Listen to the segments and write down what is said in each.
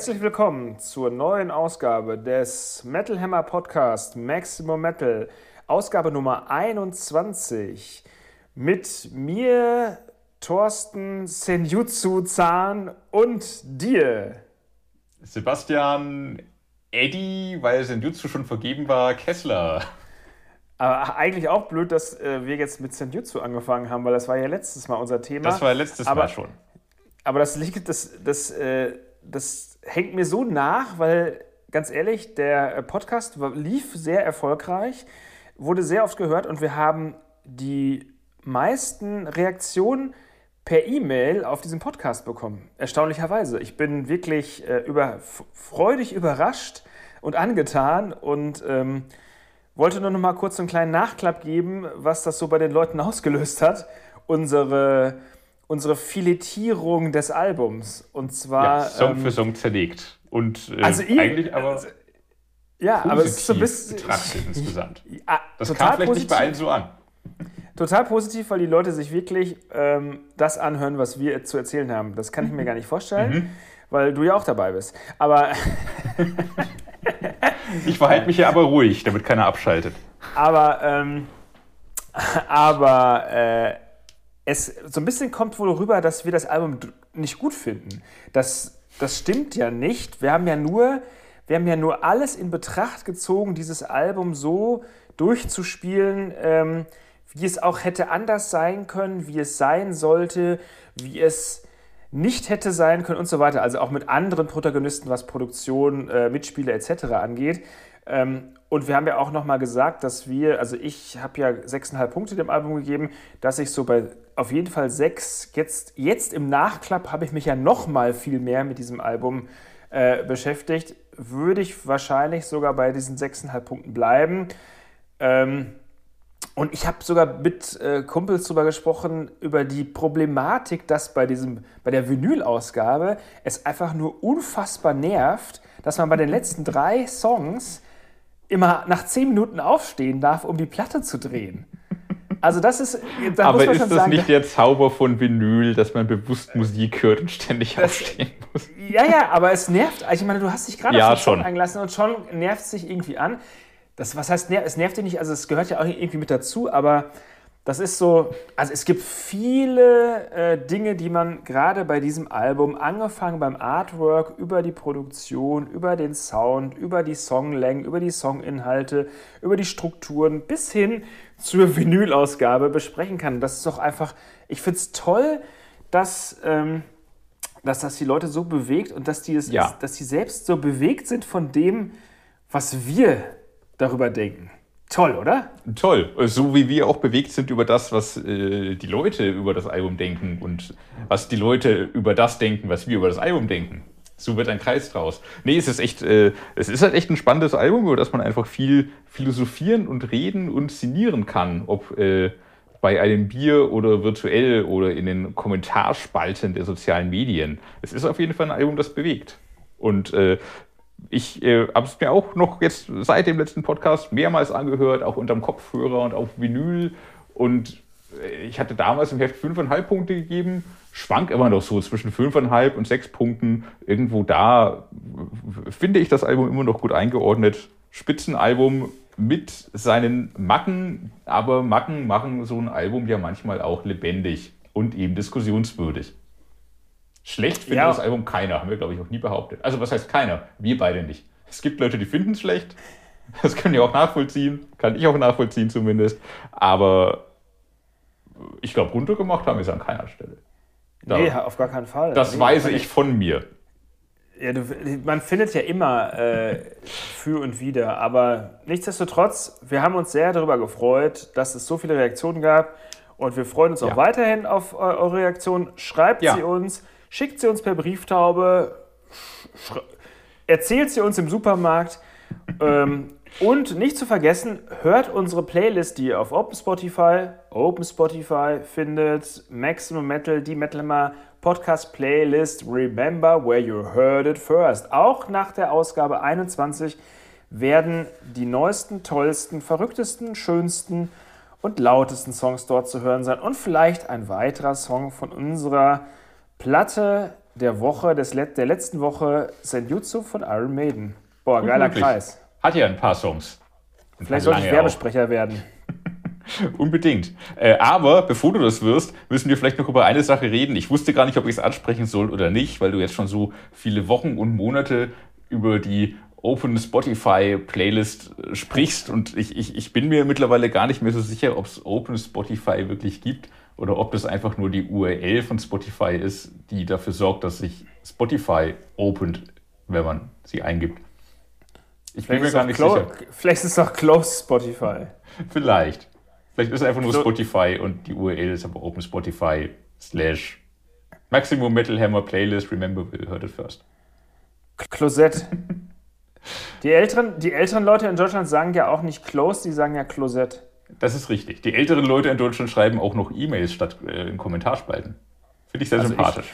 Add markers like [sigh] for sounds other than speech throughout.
Herzlich willkommen zur neuen Ausgabe des Metal Hammer Podcast Maximum Metal, Ausgabe Nummer 21. Mit mir, Thorsten Senjutsu Zahn und dir. Sebastian Eddie, weil Senjutsu schon vergeben war, Kessler. Aber eigentlich auch blöd, dass äh, wir jetzt mit Senjutsu angefangen haben, weil das war ja letztes Mal unser Thema. Das war letztes aber, Mal schon. Aber das liegt, das, das, äh, das hängt mir so nach, weil ganz ehrlich, der Podcast lief sehr erfolgreich, wurde sehr oft gehört und wir haben die meisten Reaktionen per E-Mail auf diesen Podcast bekommen. Erstaunlicherweise. Ich bin wirklich äh, über, freudig überrascht und angetan und ähm, wollte nur noch mal kurz einen kleinen Nachklapp geben, was das so bei den Leuten [laughs] ausgelöst hat. Unsere, unsere Filetierung des Albums. Und zwar. Ja, Song ähm, für Song zerlegt. Und äh, also ihr, eigentlich aber. Also, ja, aber es ist so ein bisschen. Betrachtet insgesamt. [laughs] Ja, das kam vielleicht positiv. nicht bei allen so an. Total positiv, weil die Leute sich wirklich ähm, das anhören, was wir zu erzählen haben. Das kann ich mir gar nicht vorstellen, mhm. weil du ja auch dabei bist. Aber. [laughs] ich verhalte mich ja aber ruhig, damit keiner abschaltet. Aber, ähm, [laughs] aber äh, es so ein bisschen kommt wohl rüber, dass wir das Album nicht gut finden. Das, das stimmt ja nicht. Wir haben ja nur. Wir haben ja nur alles in Betracht gezogen, dieses Album so durchzuspielen, ähm, wie es auch hätte anders sein können, wie es sein sollte, wie es nicht hätte sein können und so weiter. Also auch mit anderen Protagonisten, was Produktion, äh, Mitspieler etc. angeht. Ähm, und wir haben ja auch nochmal gesagt, dass wir, also ich habe ja 6,5 Punkte dem Album gegeben, dass ich so bei auf jeden Fall sechs, jetzt, jetzt im Nachklapp habe ich mich ja nochmal viel mehr mit diesem Album äh, beschäftigt, würde ich wahrscheinlich sogar bei diesen 6,5 Punkten bleiben. Ähm, und ich habe sogar mit äh, Kumpels darüber gesprochen, über die Problematik, dass bei, diesem, bei der Vinyl-Ausgabe es einfach nur unfassbar nervt, dass man bei den letzten drei Songs immer nach zehn Minuten aufstehen darf, um die Platte zu drehen. Also das ist. Da aber ist das sagen, nicht der Zauber von Vinyl, dass man bewusst Musik hört und ständig das, aufstehen muss? Ja, ja, aber es nervt. Ich meine, du hast dich gerade ja, auf den Song eingelassen und schon nervt es sich irgendwie an das, was heißt, es nervt dich nicht, also es gehört ja auch irgendwie mit dazu, aber das ist so, also es gibt viele äh, Dinge, die man gerade bei diesem Album, angefangen beim Artwork, über die Produktion, über den Sound, über die Songlängen, über die Songinhalte, über die Strukturen bis hin zur Vinylausgabe besprechen kann. Das ist doch einfach, ich finde es toll, dass, ähm, dass das die Leute so bewegt und dass die, es, ja. dass die selbst so bewegt sind von dem, was wir darüber denken. Toll, oder? Toll. So wie wir auch bewegt sind über das, was äh, die Leute über das Album denken und was die Leute über das denken, was wir über das Album denken. So wird ein Kreis draus. Nee, es ist echt, äh, es ist halt echt ein spannendes Album, über das man einfach viel philosophieren und reden und sinnieren kann. Ob äh, bei einem Bier oder virtuell oder in den Kommentarspalten der sozialen Medien. Es ist auf jeden Fall ein Album, das bewegt. Und äh, ich äh, habe es mir auch noch jetzt seit dem letzten Podcast mehrmals angehört, auch unterm Kopfhörer und auf Vinyl. Und ich hatte damals im Heft 5,5 Punkte gegeben, schwank immer noch so zwischen 5,5 und 6 Punkten. Irgendwo da finde ich das Album immer noch gut eingeordnet. Spitzenalbum mit seinen Macken, aber Macken machen so ein Album ja manchmal auch lebendig und eben diskussionswürdig. Schlecht findet ja. das Album keiner, haben wir, glaube ich, auch nie behauptet. Also, was heißt keiner? Wir beide nicht. Es gibt Leute, die finden es schlecht. Das können wir auch nachvollziehen. Kann ich auch nachvollziehen zumindest. Aber ich glaube, runtergemacht haben wir es an keiner Stelle. Da, nee, auf gar keinen Fall. Das nee, weiß ich von mir. Ja, du, man findet ja immer äh, für und wieder, aber nichtsdestotrotz, wir haben uns sehr darüber gefreut, dass es so viele Reaktionen gab und wir freuen uns ja. auch weiterhin auf eure Reaktionen. Schreibt ja. sie uns schickt sie uns per Brieftaube, erzählt sie uns im Supermarkt. Ähm, und nicht zu vergessen, hört unsere Playlist, die ihr auf Open Spotify, Open Spotify findet, Maximum Metal, die Metalhammer Podcast Playlist Remember Where You Heard It First. Auch nach der Ausgabe 21 werden die neuesten, tollsten, verrücktesten, schönsten und lautesten Songs dort zu hören sein und vielleicht ein weiterer Song von unserer Platte der Woche, des der letzten Woche Senjutsu von Iron Maiden. Boah, geiler. Kreis. Hat ja ein paar Songs. Ein Vielleicht paar sollte ich Werbesprecher werden. auch. [laughs] Unbedingt. Äh, aber bevor du das wirst, müssen wir vielleicht noch über eine Sache reden. Ich wusste gar nicht, ob ich es ansprechen soll oder nicht, weil du jetzt schon so viele Wochen und Monate über die Open Spotify Playlist äh, sprichst und ich, ich, ich bin mir mittlerweile gar nicht mehr so sicher, ob es Open Spotify wirklich gibt oder ob das einfach nur die URL von Spotify ist, die dafür sorgt, dass sich Spotify opent, wenn man sie eingibt. Ich bin Vielleicht mir ist, gar nicht clo- sicher. [laughs] vielleicht ist es auch Close Spotify. [laughs] Vielleicht. Vielleicht ist es einfach nur So- Spotify und die URL ist aber Open Spotify slash Maximum Metal Hammer Playlist. Remember, we heard it first. Closet. [laughs] Die älteren, die älteren Leute in Deutschland sagen ja auch nicht Close, die sagen ja Closet. Das ist richtig. Die älteren Leute in Deutschland schreiben auch noch E-Mails statt äh, in Kommentarspalten. Finde ich sehr Also ich- sympathisch.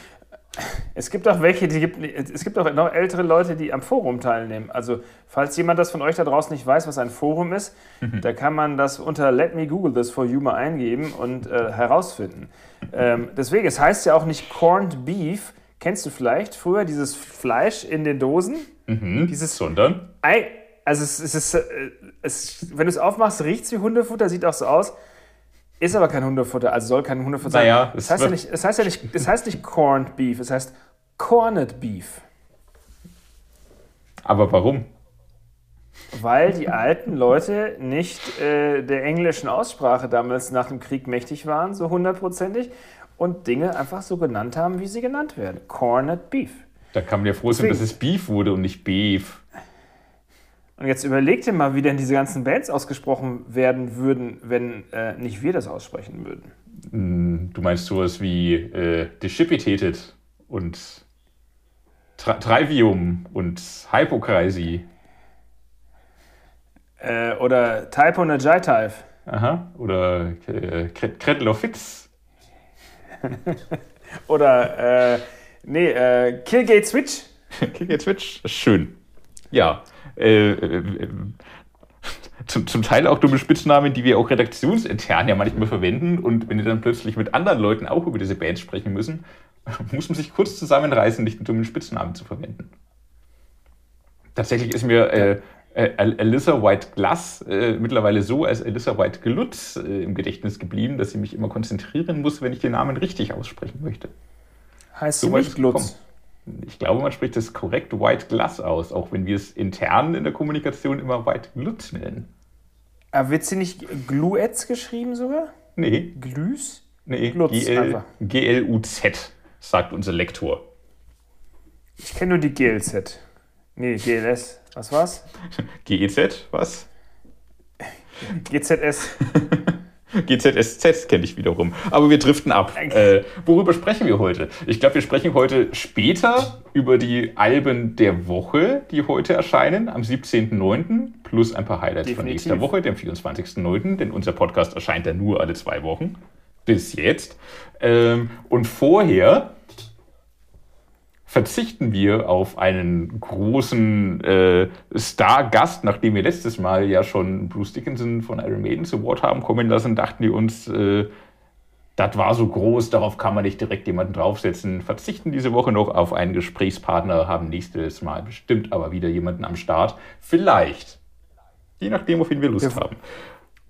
Es gibt auch welche, die gibt, es gibt auch noch ältere Leute, die am Forum teilnehmen. Also, falls jemand das von euch da draußen nicht weiß, was ein Forum ist, da kann man das unter Let me Google this for you mal eingeben und äh, herausfinden. Ähm, deswegen, es heißt ja auch nicht Corned Beef. Kennst du vielleicht früher dieses Fleisch in den Dosen? Mhm. Dieses Sondern Ei, also es, es ist, äh, es, wenn du es aufmachst, riecht es wie Hundefutter, sieht auch so aus. Ist aber kein Hundefutter, also soll kein Hundefutter sein. Naja, es es heißt, ja nicht, es, heißt ja nicht, es heißt nicht Corned Beef, es heißt Corned Beef. Aber warum? Weil die alten Leute nicht äh, der englischen Aussprache damals nach dem Krieg mächtig waren, so hundertprozentig, und Dinge einfach so genannt haben, wie sie genannt werden. Corned Beef. Da kann man ja froh sein, dass es Beef wurde und nicht Beef. Und jetzt überleg dir mal, wie denn diese ganzen Bands ausgesprochen werden würden, wenn äh, nicht wir das aussprechen würden. Hm, Du meinst sowas wie äh, Decipitated und Tra Trivium und Hypocrisy. Äh, oder Typo Najaitive. Aha. Oder äh, of Fitz. [laughs] Oder, äh, nee, äh, Killgate Switch. [laughs] Kicker Switch. Schön. Ja. Äh, äh, zum, zum Teil auch dumme Spitznamen, die wir auch redaktionsintern ja manchmal verwenden. Und wenn wir dann plötzlich mit anderen Leuten auch über diese Bands sprechen müssen, [laughs] muss man sich kurz zusammenreißen, nicht einen dummen Spitznamen zu verwenden. Tatsächlich ist mir äh, äh, Al- Alyssa White Glass äh, mittlerweile so als Alyssa White Glutz äh, im Gedächtnis geblieben, dass ich mich immer konzentrieren muss, wenn ich den Namen richtig aussprechen möchte. Heißt So sie nicht Glutz. Ich glaube, man spricht das korrekt White Glass aus, auch wenn wir es intern in der Kommunikation immer White Glutz nennen. Aber wird sie nicht Gluetz geschrieben sogar? Nee, Glüs? nee, Glutz. G-L-U-Z, sagt unser Lektor. Ich kenne nur die GLZ. Nee, GLS. Was war's? [laughs] G-E-Z, was? GZS. [laughs] GZSZ kenne ich wiederum. Aber wir driften ab. Äh, worüber sprechen wir heute? Ich glaube, wir sprechen heute später über die Alben der Woche, die heute erscheinen, am 17.09. Plus ein paar Highlights von Definitiv. nächster Woche, dem 24.09., denn unser Podcast erscheint ja nur alle zwei Wochen. Bis jetzt. Ähm, und vorher verzichten wir auf einen großen äh, Star-Gast, nachdem wir letztes Mal ja schon Bruce Dickinson von Iron Maiden zu Wort haben kommen lassen, dachten wir uns, äh, das war so groß, darauf kann man nicht direkt jemanden draufsetzen. Verzichten diese Woche noch auf einen Gesprächspartner, haben nächstes Mal bestimmt aber wieder jemanden am Start. Vielleicht. Je nachdem, auf wen wir Lust Wir- haben.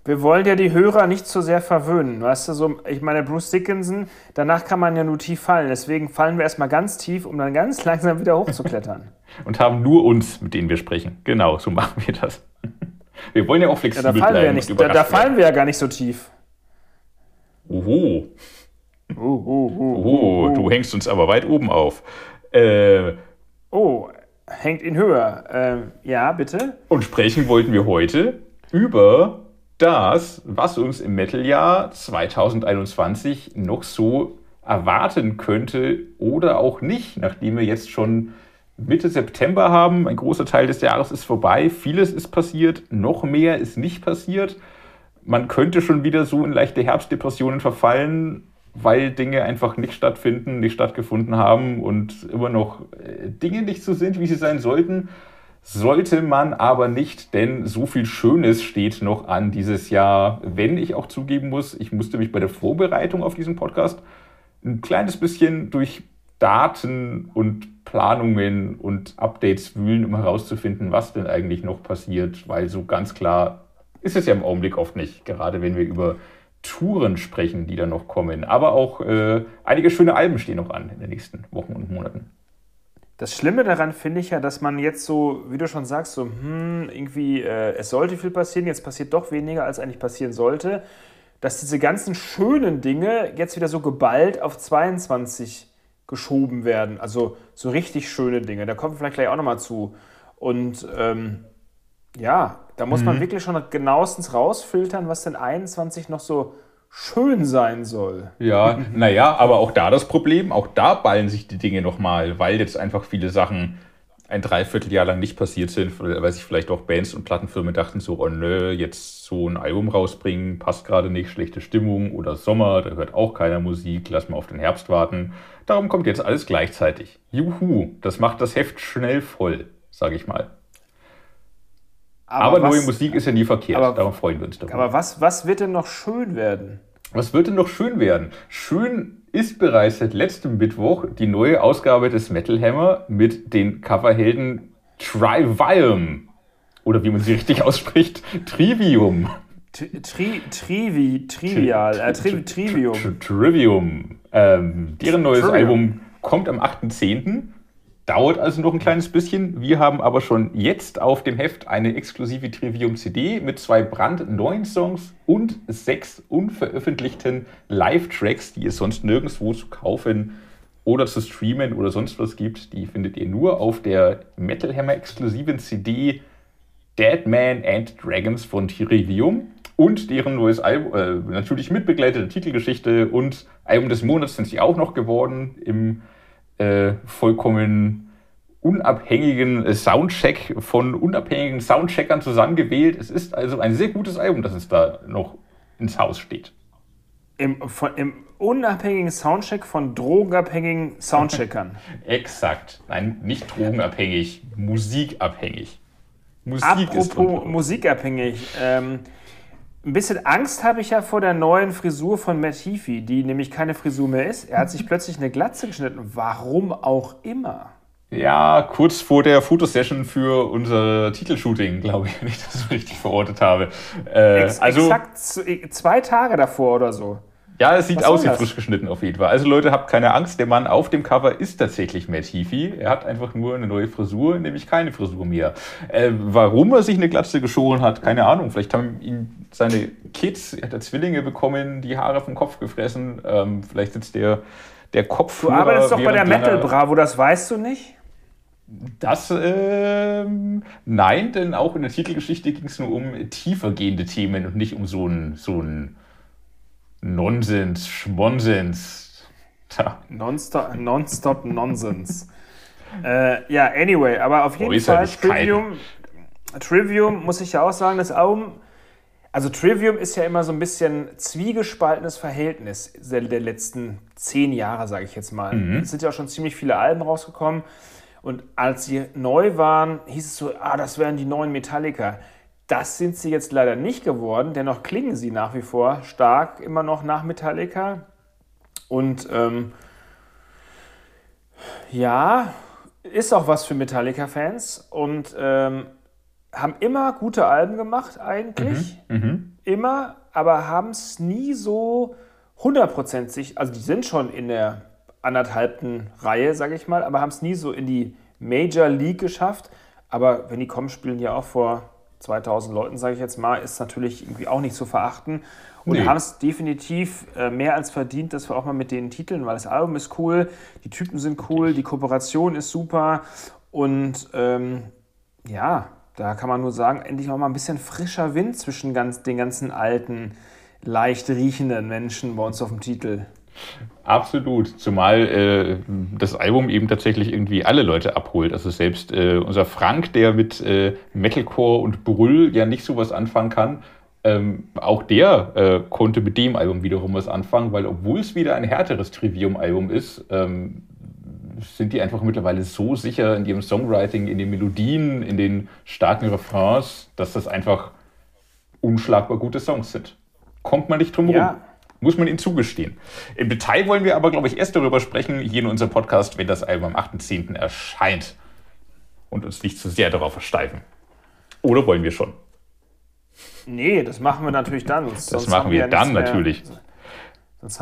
Wir wollen ja die Hörer nicht zu sehr verwöhnen. Weißt du, so, ich meine, Bruce Dickinson, danach kann man ja nur tief fallen. Deswegen fallen wir erstmal ganz tief, um dann ganz [laughs] langsam wieder hochzuklettern. Und haben nur uns, mit denen wir sprechen. Genau, so machen wir das. Wir wollen ja auch Ja, flexibel da fallen wir ja bleiben. nicht, da, da fallen wir ja gar nicht so tief. Oho. Oh, oh, oh, Oh, du hängst uns aber weit oben auf. Äh, oh, hängt ihn höher. Ähm, ja, bitte. und sprechen wollten wir heute über das, was uns im Metal-Jahr 2021 noch so erwarten könnte oder auch nicht, nachdem wir jetzt schon Mitte September haben. Ein großer Teil des Jahres ist vorbei. Vieles ist passiert, noch mehr ist nicht passiert. Man könnte schon wieder so in leichte Herbstdepressionen verfallen, weil Dinge einfach nicht stattfinden, nicht stattgefunden haben und immer noch äh, Dinge nicht so sind, wie sie sein sollten. Sollte man aber nicht, denn so viel Schönes steht noch an dieses Jahr. Wenn ich auch zugeben muss, ich musste mich bei der Vorbereitung auf diesen Podcast ein kleines bisschen durch Daten und Planungen und Updates wühlen, um herauszufinden, was denn eigentlich noch passiert, weil so ganz klar ist es ja im Augenblick oft nicht, gerade wenn wir über Touren sprechen, die da noch kommen. Aber auch äh, einige schöne Alben stehen noch an in den nächsten Wochen und Monaten. Das Schlimme daran finde ich ja, dass man jetzt so, wie du schon sagst, so, hm, irgendwie, äh, es sollte viel passieren, jetzt passiert doch weniger, als eigentlich passieren sollte, dass diese ganzen schönen Dinge jetzt wieder so geballt auf 22 geschoben werden. Also so richtig schöne Dinge. Da kommen wir vielleicht gleich auch nochmal zu. Und ähm, ja, da muss mhm. man wirklich schon genauestens rausfiltern, was denn 21 noch so schön sein soll. Ja, naja, aber auch da das Problem, auch da ballen sich die Dinge nochmal, weil jetzt einfach viele Sachen ein Dreivierteljahr lang nicht passiert sind, weil sich vielleicht auch Bands und Plattenfirmen dachten so, oh nö, jetzt so ein Album rausbringen, passt gerade nicht, schlechte Stimmung oder Sommer, da hört auch keiner Musik, lass mal auf den Herbst warten. Darum kommt jetzt alles gleichzeitig. Juhu, das macht das Heft schnell voll, sage ich mal. Aber, aber was, neue Musik ist ja nie verkehrt, aber, darum freuen wir uns darüber. Aber was, was wird denn noch schön werden? Was wird denn noch schön werden? Schön ist bereits seit letztem Mittwoch die neue Ausgabe des Metal Hammer mit den Coverhelden Trivium. Oder wie man sie richtig [laughs] ausspricht, Trivium. Tri, trivi, trivial, äh, tri, Trivium. Trivium. Ähm, deren neues Trivium. Album kommt am 8.10. Dauert also noch ein kleines bisschen. Wir haben aber schon jetzt auf dem Heft eine exklusive Trivium-CD mit zwei brandneuen Songs und sechs unveröffentlichten Live-Tracks, die es sonst nirgendwo zu kaufen oder zu streamen oder sonst was gibt. Die findet ihr nur auf der Metal Hammer exklusiven CD Dead Man and Dragons von Trivium und deren neues Album, äh, natürlich mit begleiteter Titelgeschichte und Album des Monats sind sie auch noch geworden im äh, vollkommen unabhängigen Soundcheck von unabhängigen Soundcheckern zusammengewählt. Es ist also ein sehr gutes Album, das es da noch ins Haus steht. Im, von, im unabhängigen Soundcheck von drogenabhängigen Soundcheckern. [laughs] Exakt. Nein, nicht drogenabhängig, musikabhängig. Musik Apropos musikabhängig. Ähm, ein bisschen Angst habe ich ja vor der neuen Frisur von Matt Heafy, die nämlich keine Frisur mehr ist. Er hat sich plötzlich eine Glatze geschnitten. Warum auch immer. Ja, kurz vor der Fotosession für unser Titelshooting, glaube ich, wenn ich das [laughs] richtig verortet habe. Äh, Ex also, exakt zwei Tage davor oder so. Ja, es sieht aus wie frisch geschnitten auf jeden Fall. Also Leute, habt keine Angst, der Mann auf dem Cover ist tatsächlich Matt Heafy. Er hat einfach nur eine neue Frisur, nämlich keine Frisur mehr. Äh, warum er sich eine Glatze geschoren hat, keine Ahnung. Vielleicht haben ihn seine Kids, er hat er Zwillinge bekommen, die Haare vom Kopf gefressen. Ähm, vielleicht sitzt der, der Kopf. Du arbeitest doch bei der Metal Bravo, das weißt du nicht? Das, äh, nein, denn auch in der Titelgeschichte ging es nur um tiefergehende Themen und nicht um so ein, so ein Nonsens, Schmonsens. Nonstop, Nonstop Nonsens. äh, ja, anyway, aber auf jeden Fall Trivium, Trivium muss ich ja auch sagen, das Album, also Trivium ist ja immer so ein bisschen zwiegespaltenes Verhältnis der, der letzten zehn Jahre, sage ich jetzt mal. Mhm. Es sind ja auch schon ziemlich viele Alben rausgekommen und als sie neu waren, hieß es so, ah, das wären die neuen Metallica. Das sind sie jetzt leider nicht geworden, dennoch klingen sie nach wie vor stark immer noch nach Metallica. Und ähm, ja, ist auch was für Metallica-Fans und ähm, haben immer gute Alben gemacht eigentlich. Mhm, mh. Immer, aber haben es nie so hundertprozentig, also die sind schon in der anderthalbten Reihe, sage ich mal, aber haben es nie so in die Major League geschafft. Aber wenn die kommen, spielen die auch vor 2000 Leuten, sage ich jetzt mal, ist natürlich irgendwie auch nicht zu verachten. Und nee. haben es definitiv äh, mehr als verdient, dass wir auch mal mit den Titeln, weil das Album ist cool, die Typen sind cool, die Kooperation ist super. Und ähm, ja, da kann man nur sagen, endlich auch mal ein bisschen frischer Wind zwischen ganz, den ganzen alten, leicht riechenden Menschen bei uns auf dem Titel. Absolut, zumal äh, das Album eben tatsächlich irgendwie alle Leute abholt. Also selbst äh, unser Frank, der mit äh, Metalcore und Brüll ja nicht so was anfangen kann, ähm, auch der äh, konnte mit dem Album wiederum was anfangen, weil obwohl es wieder ein härteres Trivium-Album ist, ähm, sind die einfach mittlerweile so sicher in ihrem Songwriting, in den Melodien, in den starken Refrains, dass das einfach unschlagbar gute Songs sind. Kommt man nicht drum herum. Ja Muss man ihnen zugestehen. Im Detail wollen wir aber, glaube ich, erst darüber sprechen, hier in unserem Podcast, wenn das Album am 8.10. erscheint. Und uns nicht zu sehr darauf versteifen. Oder wollen wir schon? Nee, das machen wir natürlich dann. Sonst das machen wir, wir dann natürlich.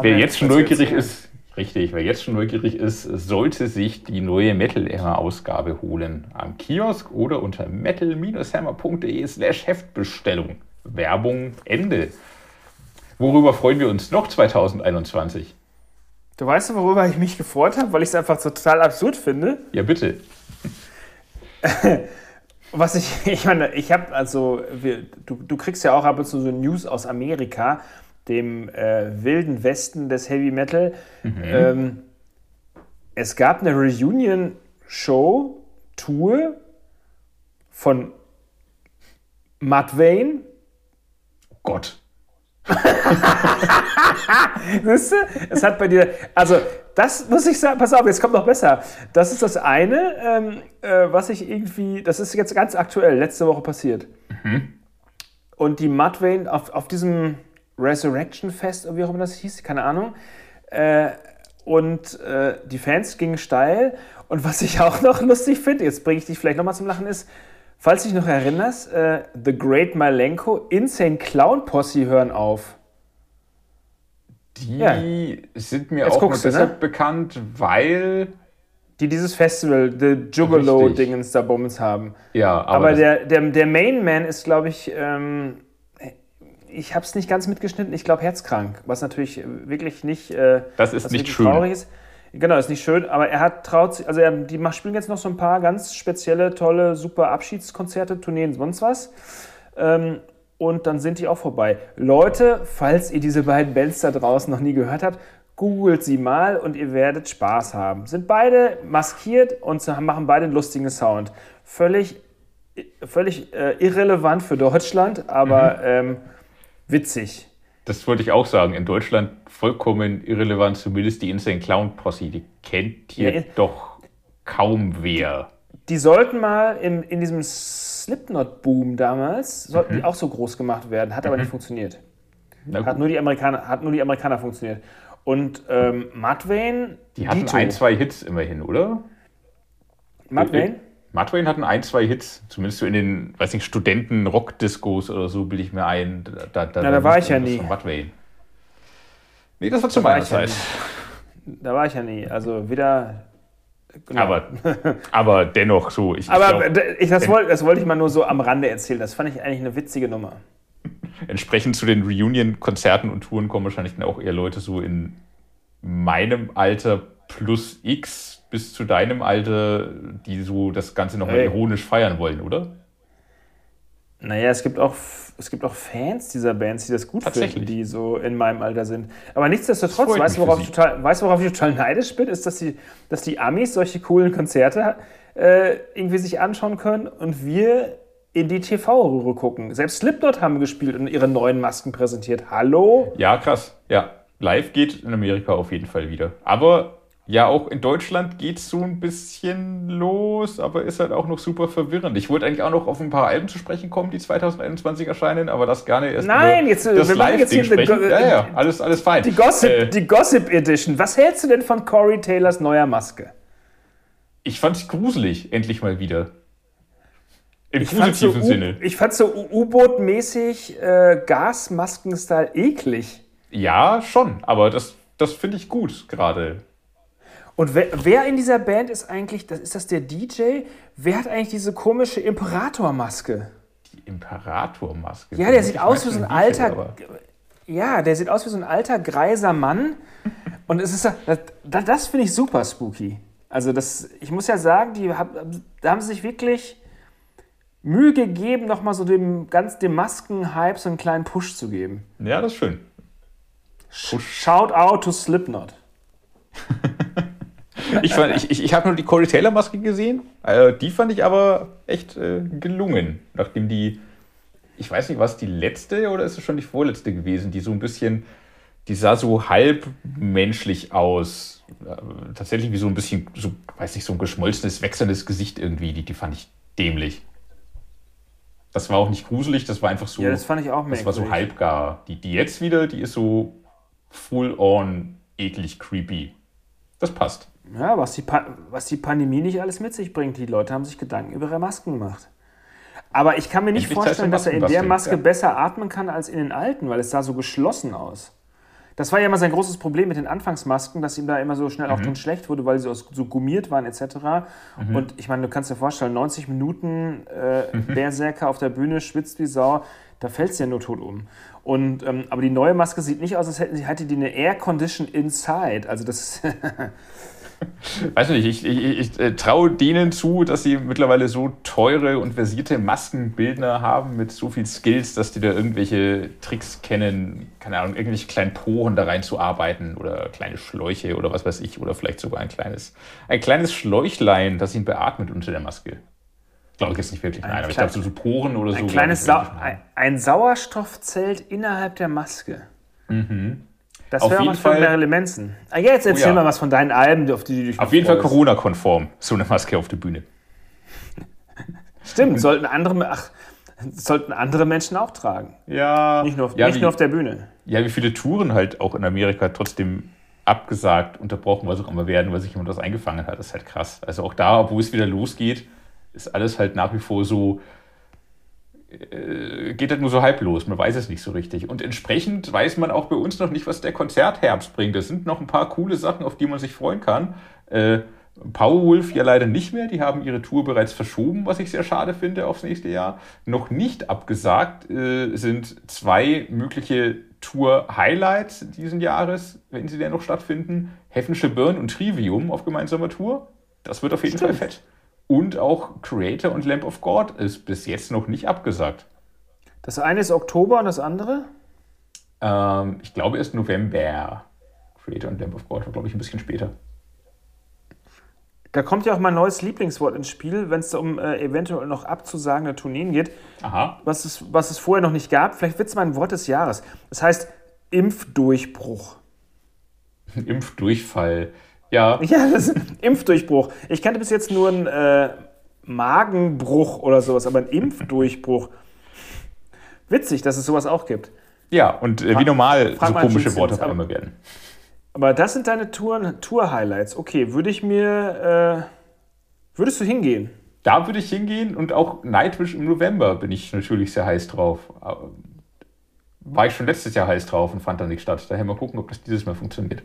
Wer jetzt schon neugierig ist, richtig, wer jetzt schon neugierig ist, sollte sich die neue Metal-Era-Ausgabe holen. Am Kiosk oder unter metal-hammer.de slash Heftbestellung. Werbung Ende. Worüber freuen wir uns noch 2021? Du weißt, worüber ich mich gefreut habe, weil ich es einfach total absurd finde? Ja, bitte. [laughs] Was ich, ich meine, ich habe also, wir, du, du kriegst ja auch ab und zu so News aus Amerika, dem äh, wilden Westen des Heavy Metal. Mhm. Ähm, es gab eine Reunion-Show, Tour von Matt Wayne. Oh Gott. [laughs] Siehst du? Es hat bei dir. Also, das muss ich sagen, pass auf, jetzt kommt noch besser. Das ist das eine, ähm, äh, was ich irgendwie. Das ist jetzt ganz aktuell, letzte Woche passiert. Mhm. Und die Mudvayne auf, auf diesem Resurrection Fest, wie auch immer das hieß, keine Ahnung. Äh, und äh, die Fans gingen steil. Und was ich auch noch lustig finde, jetzt bringe ich dich vielleicht nochmal zum Lachen, ist, Falls du dich noch erinnerst, äh, The Great Malenko, Insane Clown Posse hören auf. Die ja. sind mir Jetzt auch nur ne? deshalb ne? bekannt, weil die dieses Festival, The Juggalo-Dingens da Bummens haben. Ja, aber, aber der, der, der Main Man ist, glaube ich, ähm, ich habe es nicht ganz mitgeschnitten, ich glaube herzkrank, was natürlich wirklich nicht, äh, das ist nicht schön. traurig ist. Genau, ist nicht schön, aber er hat traut sich, also er, die spielen jetzt noch so ein paar ganz spezielle, tolle, super Abschiedskonzerte, Tourneen, sonst was. Ähm, und dann sind die auch vorbei. Leute, falls ihr diese beiden Bands da draußen noch nie gehört habt, googelt sie mal und ihr werdet Spaß haben. Sind beide maskiert und machen beide einen lustigen Sound. Völlig, völlig äh, irrelevant für Deutschland, aber mhm. ähm, witzig das wollte ich auch sagen, in Deutschland vollkommen irrelevant, zumindest die Insane Clown Posse, die kennt hier ja, doch kaum wer. Die sollten mal in, in diesem Slipknot-Boom damals, sollten mhm. die auch so groß gemacht werden, hat aber mhm. nicht funktioniert. Hat nur, die Amerikaner, hat nur die Amerikaner funktioniert. Und ähm, Mudvayne. Die hatten Dito. ein, zwei Hits immerhin, oder? Mudvayne? Mudvayne hatten ein, zwei Hits, zumindest so in den, weiß nicht, Studenten-Rock-Discos oder so, bilde ich mir ein. Da, da, Na, da war ich ja nie. Mudvayne. Nee, das war zu meiner Zeit. Ja da war ich ja nie. Also wieder. Genau. Aber, aber dennoch so. Ich, aber ich glaub, ich, das, wollte, das wollte ich mal nur so am Rande erzählen. Das fand ich eigentlich eine witzige Nummer. Entsprechend zu den Reunion-Konzerten und Touren kommen wahrscheinlich dann auch eher Leute so in meinem Alter plus X, bis zu deinem Alter, die so das Ganze nochmal ironisch feiern wollen, oder? Naja, es gibt auch, es gibt auch Fans dieser Bands, die das gut finden, die so in meinem Alter sind. Aber nichtsdestotrotz, weißt du, worauf, ich total, weißt, worauf ich total neidisch bin, ist, dass die, dass die Amis solche coolen Konzerte äh, irgendwie sich anschauen können und wir in die TV-Röhre gucken. Selbst Slipknot haben gespielt und ihre neuen Masken präsentiert. Hallo? Ja, krass. Ja, live geht in Amerika auf jeden Fall wieder. Aber ja, auch in Deutschland geht es so ein bisschen los, aber ist halt auch noch super verwirrend. Ich wollte eigentlich auch noch auf ein paar Alben zu sprechen kommen, die 2021 erscheinen, aber das gerne erst Nein, jetzt, das wir machen jetzt hier sprechen. Eine, ja, ja, alles, alles fein. Die Gossip, äh, die Gossip Edition. Was hältst du denn von Corey Taylors neuer Maske? Ich fand es gruselig, endlich mal wieder. Im ich positiven so Sinne. Ich fand so U-Boot-mäßig äh, Gasmasken-Style eklig. Ja, schon, aber das, das finde ich gut gerade. Und wer, wer, in dieser Band ist eigentlich, das, ist das der DJ? Wer hat eigentlich diese komische Imperatormaske? Die Imperatormaske? Ja, der sieht aus wie so ein alter. Aber. Ja, der sieht aus wie so ein alter, greiser Mann. Und es ist das, das finde ich super spooky. Also, das, ich muss ja sagen, die, da haben sie sich wirklich Mühe gegeben, nochmal so dem, ganz dem Masken-Hype so einen kleinen Push zu geben. Ja, das ist schön. Push. Shout out to Slipknot. [laughs] ich ich, ich, ich habe nur die Corey Taylor Maske gesehen. Also die fand ich aber echt äh, gelungen. Nachdem die, ich weiß nicht, was die letzte oder ist es schon die vorletzte gewesen, die so ein bisschen, die sah so halb menschlich aus. Äh, tatsächlich wie so ein bisschen, so, weiß nicht, so ein geschmolzenes, wechselndes Gesicht irgendwie. Die, die fand ich dämlich. Das war auch nicht gruselig, das war einfach so. Ja, das fand ich auch Das war so halbgar. Die, die jetzt wieder, die ist so full on eklig creepy. Das passt. Ja, was die, was die Pandemie nicht alles mit sich bringt. Die Leute haben sich Gedanken über ihre Masken gemacht. Aber ich kann mir nicht Endlich vorstellen, dass er in der Maske ja. besser atmen kann als in den alten, weil es sah so geschlossen aus. Das war ja immer sein großes Problem mit den Anfangsmasken, dass ihm da immer so schnell auch drin schlecht wurde, weil sie so gummiert waren etc. Und ich meine, du kannst dir vorstellen, 90 Minuten äh, Berserker auf der Bühne, schwitzt wie Sau, da fällt es ja nur tot um. Und, ähm, aber die neue Maske sieht nicht aus, als hätten sie, hätte die eine Air Condition inside. Also das [laughs] Weiß nicht, ich, ich, ich äh, traue denen zu, dass sie mittlerweile so teure und versierte Maskenbildner haben mit so viel Skills, dass die da irgendwelche Tricks kennen, keine Ahnung, irgendwelche kleinen Poren da reinzuarbeiten oder kleine Schläuche oder was weiß ich, oder vielleicht sogar ein kleines, ein kleines Schläuchlein, das ihn beatmet unter der Maske. Glaube ich jetzt nicht wirklich, nein, aber ich glaube, so, so Poren oder so. ein glaub kleines Sau ein, ein Sauerstoffzelt innerhalb der Maske. Das wäre was für Fall- Marilyn Manson. Ah, ja, jetzt erzähl ja. mal was von deinen Alben, auf die du dich Auf jeden Fall. Corona-konform, so eine Maske auf der Bühne. Stimmt, sollten andere, ach, sollten andere Menschen auch tragen. Ja, Nicht nur auf, ja, nicht wie, nur auf der Bühne. ja, wie viele Touren halt auch in Amerika trotzdem abgesagt, unterbrochen, was auch immer werden, weil sich jemand was eingefangen hat. Das ist halt krass. Also auch da, obwohl es wieder losgeht, ist alles halt nach wie vor so, äh, geht halt nur so halb los. Man weiß es nicht so richtig. Und entsprechend weiß man auch bei uns noch nicht, was der Konzertherbst bringt. Es sind noch ein paar coole Sachen, auf die man sich freuen kann. Äh, Powerwolf ja leider nicht mehr. Die haben ihre Tour bereits verschoben, was ich sehr schade finde, aufs nächste Jahr. Noch nicht abgesagt äh, sind zwei mögliche Tour-Highlights diesen Jahres, wenn sie denn noch stattfinden. Heaven'sche Burn und Trivium auf gemeinsamer Tour. Das wird auf jeden Stimmt. Fall fett. Und auch Creator und Lamp of God ist bis jetzt noch nicht abgesagt. Das eine ist Oktober und das andere? Ähm, ich glaube erst November. Creator und Lamp of God war, glaube ich, ein bisschen später. Da kommt ja auch mein neues Lieblingswort ins Spiel, wenn es um äh, eventuell noch abzusagende Tourneen geht, Aha. was es, was es vorher noch nicht gab. Vielleicht wird es mein Wort des Jahres. Das heißt Impfdurchbruch. [laughs] Impfdurchfall. Ja, Ja, das ist Impfdurchbruch. Ich kannte bis jetzt nur einen äh, Magenbruch oder sowas, aber ein Impfdurchbruch. Witzig, dass es sowas auch gibt. ja und äh, wie normal frag so komische Worte auf aber- einmal werden. Aber das sind deine Tour-Highlights. okay, würde ich mir. Äh, würdest du hingehen? Da würde ich hingehen und auch Nightwish im November bin ich natürlich sehr heiß drauf. Aber War ich schon letztes Jahr heiß drauf und fand da nicht statt. Daher mal gucken, ob das dieses Mal funktioniert.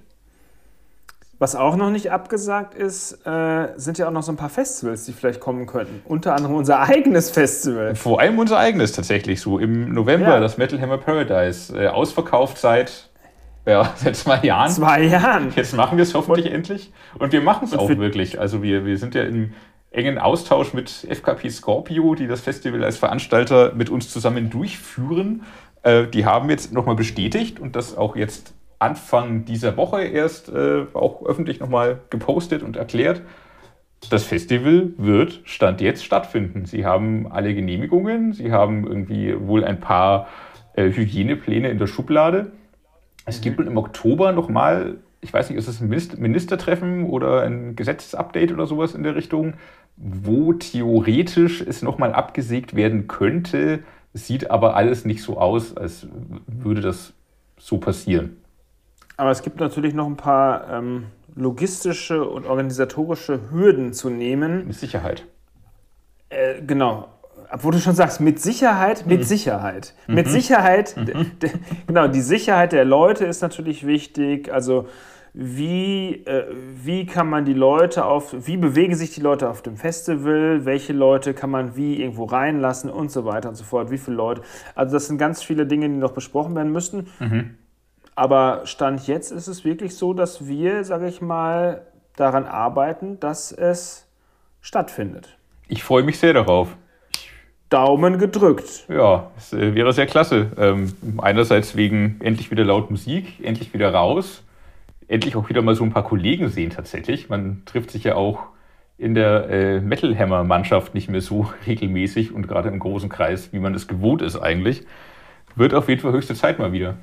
Was auch noch nicht abgesagt ist, äh, sind ja auch noch so ein paar Festivals, die vielleicht kommen könnten. Unter anderem unser eigenes Festival. Vor allem unser eigenes tatsächlich so. Im November Ja. das Metal Hammer Paradise. Äh, ausverkauft seit, ja, [laughs] seit zwei Jahren. Zwei Jahren. Jetzt machen wir es hoffentlich endlich. Und wir machen es auch wirklich. Also wir, wir sind ja im engen Austausch mit FKP Scorpio, die das Festival als Veranstalter mit uns zusammen durchführen. Äh, die haben jetzt nochmal bestätigt und das auch jetzt Anfang dieser Woche erst äh, auch öffentlich nochmal gepostet und erklärt. Das Festival wird Stand jetzt stattfinden. Sie haben alle Genehmigungen, sie haben irgendwie wohl ein paar äh, Hygienepläne in der Schublade. Es gibt im Oktober nochmal, ich weiß nicht, ist es ein Minister- Ministertreffen oder ein Gesetzesupdate oder sowas in der Richtung, wo theoretisch es nochmal abgesägt werden könnte. Sieht aber alles nicht so aus, als würde das so passieren. Aber es gibt natürlich noch ein paar ähm, logistische und organisatorische Hürden zu nehmen. Mit Sicherheit. Äh, genau. Obwohl du schon sagst, mit Sicherheit, mit Sicherheit. Mit Sicherheit, d- genau, die Sicherheit der Leute ist natürlich wichtig. Also, wie, äh, wie kann man die Leute auf, wie bewegen sich die Leute auf dem Festival? Welche Leute kann man wie irgendwo reinlassen und so weiter und so fort? Wie viele Leute? Also, das sind ganz viele Dinge, die noch besprochen werden müssten. Aber Stand jetzt ist es wirklich so, dass wir, sage ich mal, daran arbeiten, dass es stattfindet. Ich freue mich sehr darauf. Daumen gedrückt. Ja, es äh, wäre sehr klasse. Ähm, einerseits wegen endlich wieder laut Musik, endlich wieder raus, endlich auch wieder mal so ein paar Kollegen sehen tatsächlich. Man trifft sich ja auch in der äh, Metal Hammer Mannschaft nicht mehr so [laughs] regelmäßig und gerade im großen Kreis, wie man es gewohnt ist eigentlich. Wird auf jeden Fall höchste Zeit mal wieder.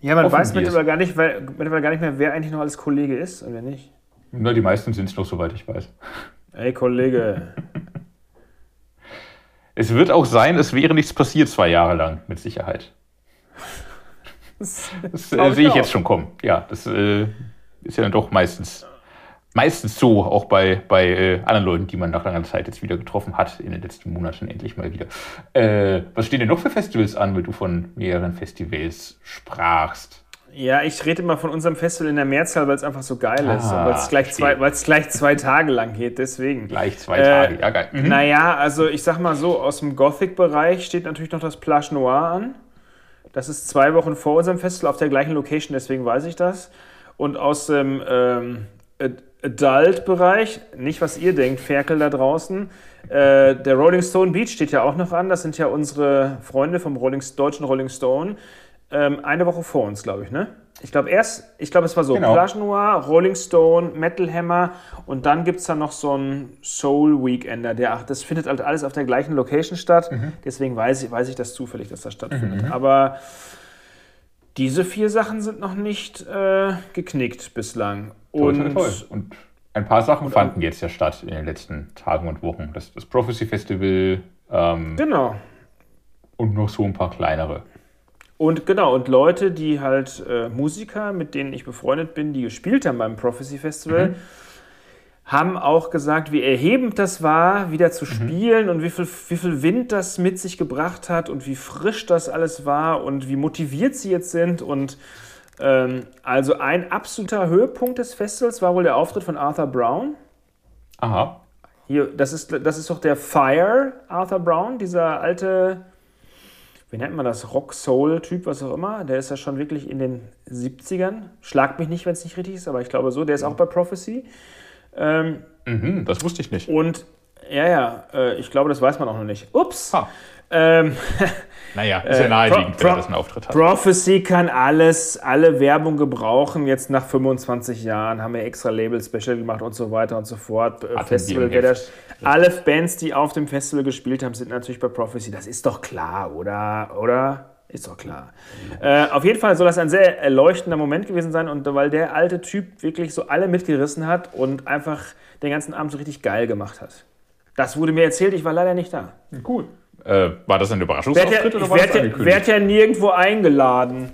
Ja, man weiß mittlerweile gar, nicht, wer- mittlerweile gar nicht mehr, wer eigentlich noch als Kollege ist und wer nicht. Na, die meisten sind es noch, soweit ich weiß. Ey, Kollege. Es wird auch sein, es wäre nichts passiert zwei Jahre lang, mit Sicherheit. [laughs] Das, das äh, sehe ich jetzt schon kommen. Ja, das äh, ist ja dann doch meistens, meistens so, auch bei, bei äh, anderen Leuten, die man nach langer Zeit jetzt wieder getroffen hat, in den letzten Monaten endlich mal wieder. Äh, was stehen denn noch für Festivals an, wenn du von mehreren Festivals sprachst? Ja, ich rede immer von unserem Festival in der Mehrzahl, weil es einfach so geil ist ah, und weil es gleich, zwei, gleich zwei Tage lang geht, deswegen. Gleich zwei äh, Tage, ja geil. Mhm. Naja, also ich sag mal so, aus dem Gothic-Bereich steht natürlich noch das Plage Noir an. Das ist zwei Wochen vor unserem Festival auf der gleichen Location, deswegen weiß ich das. Und aus dem ähm, Adult-Bereich, nicht was ihr denkt, Ferkel da draußen, äh, der Rolling Stone Beach steht ja auch noch an. Das sind ja unsere Freunde vom Rolling, deutschen Rolling Stone ähm, eine Woche vor uns, glaube ich, ne? Ich glaube erst, ich glaube es war so, genau. Plage Noir, Rolling Stone, Metal Hammer und dann gibt es da noch so einen Soul Weekender, der, ach, das findet halt alles auf der gleichen Location statt, mhm. deswegen weiß ich, weiß ich das zufällig, dass das stattfindet. Mhm. Aber diese vier Sachen sind noch nicht äh, geknickt bislang. Und, toll, toll, toll. und ein paar Sachen fanden jetzt ja statt in den letzten Tagen und Wochen. Das, das Prophecy Festival. Ähm, genau. Und noch so ein paar kleinere. Und genau, und Leute, die halt äh, Musiker, mit denen ich befreundet bin, die gespielt haben beim Prophecy Festival, mhm. haben auch gesagt, wie erhebend das war, wieder zu mhm. spielen und wie viel, wie viel Wind das mit sich gebracht hat und wie frisch das alles war und wie motiviert sie jetzt sind. Und ähm, also ein absoluter Höhepunkt des Festivals war wohl der Auftritt von Arthur Brown. Aha. Hier, das ist, das ist doch der Fire Arthur Brown, dieser alte wie nennt man das, Rock-Soul-Typ, was auch immer. Der ist ja schon wirklich in den 70ern. Schlagt mich nicht, wenn es nicht richtig ist, aber ich glaube so. Der ist auch bei Prophecy. Ähm, mhm, das wusste ich nicht. Und ja, ja, äh, ich glaube, das weiß man auch noch nicht. Ups. Ähm, [laughs] naja, ist ja äh, naheliegend, Pro, wer das einen Auftritt hat. Prophecy kann alles, alle Werbung gebrauchen. Jetzt nach 25 Jahren haben wir extra Label Special gemacht und so weiter und so fort. Äh, Festival, der, alle Bands, die auf dem Festival gespielt haben, sind natürlich bei Prophecy. Das ist doch klar, oder? Oder? Ist doch klar. Äh, auf jeden Fall soll das ein sehr erleuchtender Moment gewesen sein und weil der alte Typ wirklich so alle mitgerissen hat und einfach den ganzen Abend so richtig geil gemacht hat. Das wurde mir erzählt, ich war leider nicht da. Cool. Äh, war das ein Überraschungsauftritt ja, oder war das angekündigt? Ich werde ja nirgendwo eingeladen.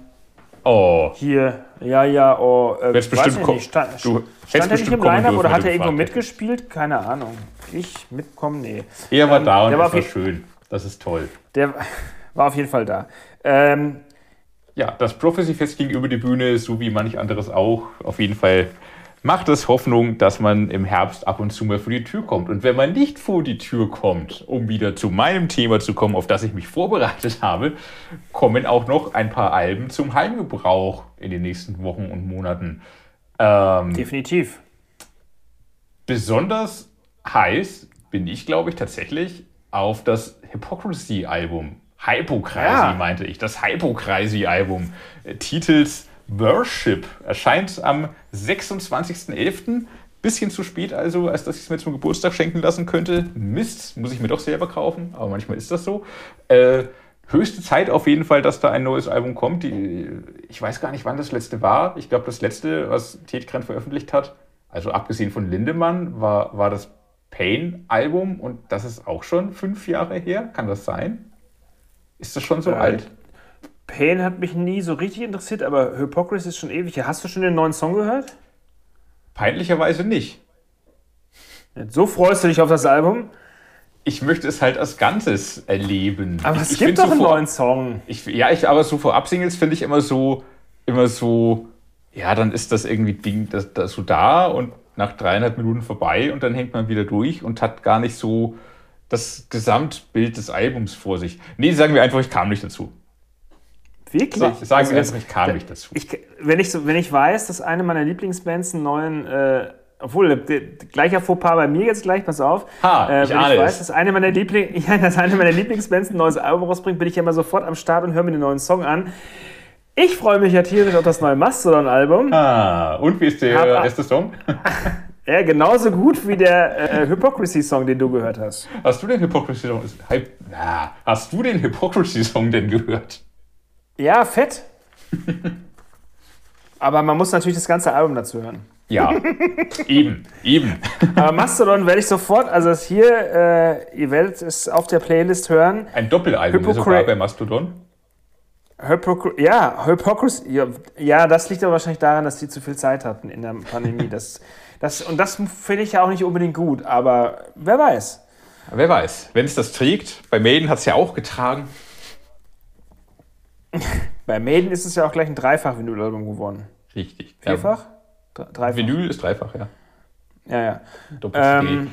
Oh. Hier, ja, ja, oh. Äh, jetzt bestimmt kommen. Stand, du stand er nicht im Line-Up oder hat er irgendwo mitgespielt? Keine Ahnung. Ich mitkommen? Nee. Er war ähm, da und das war, war schön. Das ist toll. Der [laughs] war auf jeden Fall da. Ähm, ja, das Prophecy-Fest ging über die Bühne, so wie manch anderes auch. Auf jeden Fall macht es Hoffnung, dass man im Herbst ab und zu mal vor die Tür kommt. Und wenn man nicht vor die Tür kommt, um wieder zu meinem Thema zu kommen, auf das ich mich vorbereitet habe, kommen auch noch ein paar Alben zum Heimgebrauch in den nächsten Wochen und Monaten. Ähm, Definitiv. Besonders heiß bin ich, glaube ich, tatsächlich auf das Hypocrisy-Album. Hypocrisy ja. meinte ich, das Hypocrisy-Album. Titels Worship erscheint am 26.11. Bisschen zu spät also, als dass ich es mir zum Geburtstag schenken lassen könnte. Mist, muss ich mir doch selber kaufen, aber manchmal ist das so. Äh, höchste Zeit auf jeden Fall, dass da ein neues Album kommt. Die, ich weiß gar nicht, wann das letzte war. Ich glaube, das letzte, was Tetgren veröffentlicht hat, also abgesehen von Lindemann, war, war das Pain-Album und das ist auch schon fünf Jahre her. Kann das sein? Ist das schon so äh, alt? Pain hat mich nie so richtig interessiert, aber Hypocrisy ist schon ewig. Hast du schon den neuen Song gehört? Peinlicherweise nicht. So freust du dich auf das Album? Ich möchte es halt als Ganzes erleben. Aber es ich, gibt doch so einen vor, neuen Song. Ich, ja, ich, aber so Vorab-Singles finde ich immer so, immer so, ja, dann ist das irgendwie Ding, das, das so da und nach dreieinhalb Minuten vorbei und dann hängt man wieder durch und hat gar nicht so das Gesamtbild des Albums vor sich. Nee, sagen wir einfach, ich kam nicht dazu. Wirklich? Sagen also, wir einfach, ich kam nicht dazu. Ich, wenn, ich so, wenn ich weiß, dass eine meiner Lieblingsbands einen neuen, äh, obwohl, gleicher Fauxpas bei mir jetzt gleich, pass auf. Ha, äh, ich wenn ich weiß, dass eine, meiner Liebling, [laughs] ja, dass eine meiner Lieblingsbands ein neues Album rausbringt, bin ich ja immer sofort am Start und höre mir den neuen Song an. Ich freue mich ja tierisch auf das neue Mastodon-Album. Ah, und wie ist der Hab, erste Song? [laughs] ja, genauso gut wie der äh, Hypocrisy-Song, den du gehört hast. Hast du den Hypocrisy-Song? Hast du den Hypocrisy-Song denn gehört? Ja, fett. Aber man muss natürlich das ganze Album dazu hören. Ja, eben, eben. Aber Mastodon werde ich sofort, also hier, äh, ihr werdet es auf der Playlist hören. Ein Doppelalbum Hypocra sogar bei Mastodon. Hypocr ja, Hypocrisy. Ja, ja, das liegt aber wahrscheinlich daran, dass die zu viel Zeit hatten in der Pandemie. Das, das, und das finde ich ja auch nicht unbedingt gut, aber wer weiß. Wer weiß, wenn es das trägt. Bei Maiden hat es ja auch getragen. Bei Maiden ist es ja auch gleich ein Dreifach-Vinyl-Album geworden. Richtig. Vierfach? Ja. Dreifach. Vinyl ist dreifach, ja. Ja, ja. Ähm,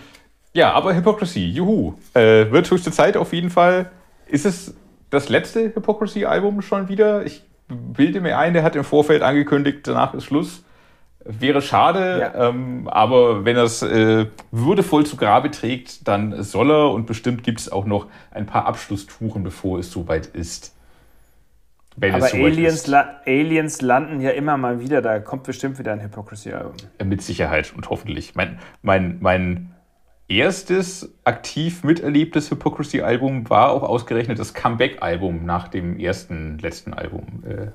ja, aber Hypocrisy, juhu. Äh, wird höchste Zeit auf jeden Fall. Ist es das letzte Hypocrisy-Album schon wieder? Ich bilde mir ein, der hat im Vorfeld angekündigt, danach ist Schluss. Wäre schade, ja. ähm, aber wenn er es äh, würdevoll zu Grabe trägt, dann soll er und bestimmt gibt es auch noch ein paar Abschlusstouren, bevor es soweit ist. Wenn aber Aliens, la Aliens landen ja immer mal wieder, da kommt bestimmt wieder ein Hypocrisy-Album. Mit Sicherheit und hoffentlich. Mein, mein, mein erstes aktiv miterlebtes Hypocrisy-Album war auch ausgerechnet das Comeback-Album nach dem ersten, letzten Album. Äh,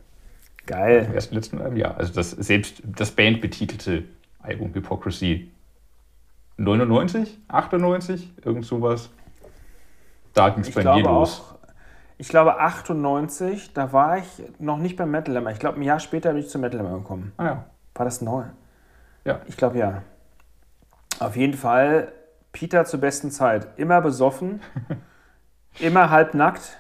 Geil. Ersten, letzten Album, ja. Also das selbst das Band betitelte Album Hypocrisy 99, 98, irgend sowas. Da ging es bei mir los. Auch, ich glaube 98, da war ich noch nicht beim Metal Hammer. Ich glaube, ein Jahr später bin ich zum Metal Hammer gekommen. Ah ja. War das neu? Ja. Ich glaube ja. Auf jeden Fall Peter zur besten Zeit. Immer besoffen, [laughs] immer halbnackt.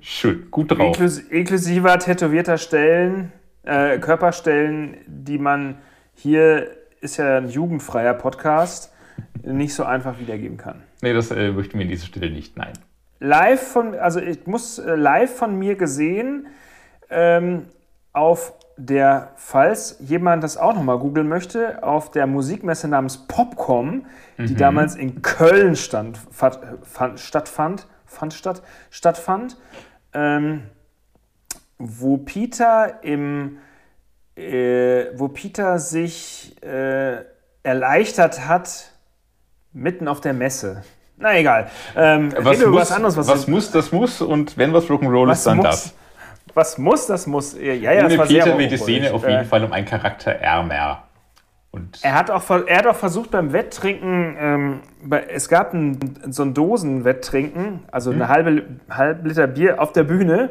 Schön, gut drauf. Inklus inklusive tätowierter Stellen, äh, Körperstellen, die man hier, ist ja ein jugendfreier Podcast, nicht so einfach wiedergeben kann. Nee, das äh, möchten wir an dieser Stelle nicht, nein. Live von, also ich muss äh, live von mir gesehen, ähm, auf der, falls jemand das auch nochmal googeln möchte, auf der Musikmesse namens Popcom, die mhm. damals in Köln stand, fand, stattfand, fand statt, stattfand, ähm, wo Peter im äh, wo Peter sich äh, erleichtert hat mitten auf der Messe. Na egal. Ähm, was, muss, was anderes, was, was muss, das muss und wenn was Rock'n'Roll ist, dann muss, das. Was muss, das muss. Ja, ja, Ohne das war Peter wird die Szene auf jeden äh, Fall um einen Charakter ärmer. Und er, hat auch, er hat auch versucht beim Wetttrinken, ähm, es gab ein, so ein Dosenwetttrinken, also eine hm. halbe, halbe Liter Bier auf der Bühne.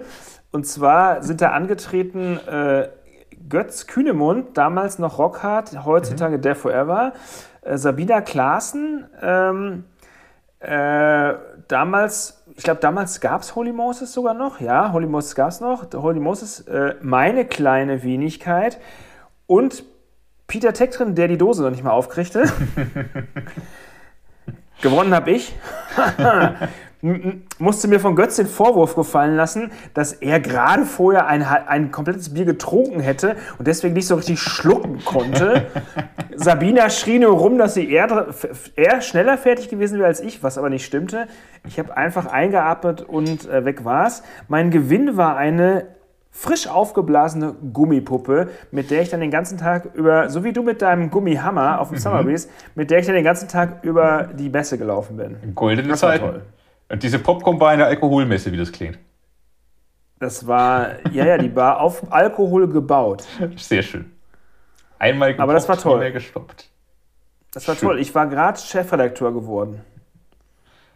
Und zwar sind da angetreten äh, Götz Kühnemund, damals noch Rockhard, heutzutage mhm. Death Forever, äh, Sabina Klaassen, ähm, äh, damals, ich glaube, damals gab es Holy Moses sogar noch. Ja, Holy Moses gab es noch. Holy Moses, äh, meine kleine Wenigkeit und Peter Tektrin, der die Dose noch nicht mal aufkriegte. [laughs] Gewonnen habe ich. [laughs] musste mir von Götz den Vorwurf gefallen lassen, dass er gerade vorher ein, ein komplettes Bier getrunken hätte und deswegen nicht so richtig schlucken konnte. [laughs] Sabina schrie nur rum, dass sie eher, eher schneller fertig gewesen wäre als ich, was aber nicht stimmte. Ich habe einfach eingeatmet und äh, weg war's. Mein Gewinn war eine frisch aufgeblasene Gummipuppe, mit der ich dann den ganzen Tag über, so wie du mit deinem Gummihammer auf dem mhm. Summer Breeze, mit der ich dann den ganzen Tag über die Bässe gelaufen bin. Goldene Zeit. Und diese Popcorn war eine Alkoholmesse, wie das klingt. Das war, ja, ja, die war auf Alkohol gebaut. Sehr schön. Einmal gepoppt, Aber das war toll. mehr gestoppt. Das war schön. toll. Ich war gerade Chefredakteur geworden.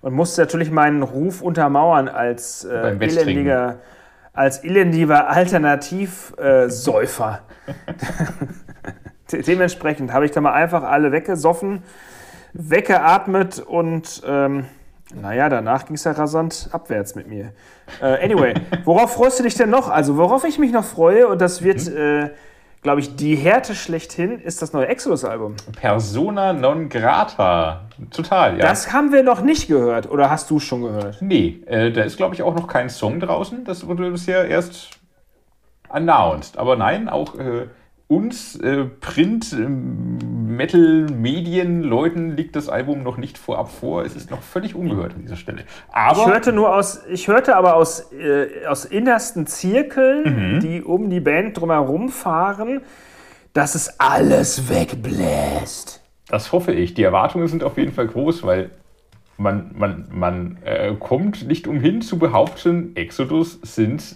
Und musste natürlich meinen Ruf untermauern als äh, elendiger, als elendiger Alternativsäufer. [laughs] Dementsprechend habe ich da mal einfach alle weggesoffen, weggeatmet und ähm, naja, danach ging es ja rasant abwärts mit mir. Äh, anyway, [laughs] worauf freust du dich denn noch? Also, worauf ich mich noch freue, und das wird, mhm. äh, glaube ich, die Härte schlechthin, ist das neue Exodus-Album. Persona non grata. Total, ja. Das haben wir noch nicht gehört, oder hast du es schon gehört? Nee, äh, da ist, glaube ich, auch noch kein Song draußen. Das wurde bisher erst announced. Aber nein, auch äh, uns äh, Print, ähm, Metal, Medien, Leuten liegt das Album noch nicht vorab vor. Es ist noch völlig ungehört an dieser Stelle. Aber ich hörte nur aus, ich hörte aber aus, äh, aus innersten Zirkeln, mhm. die um die Band drumherum fahren, dass es alles wegbläst. Das hoffe ich. Die Erwartungen sind auf jeden Fall groß, weil man, man, man äh, kommt nicht umhin zu behaupten, Exodus sind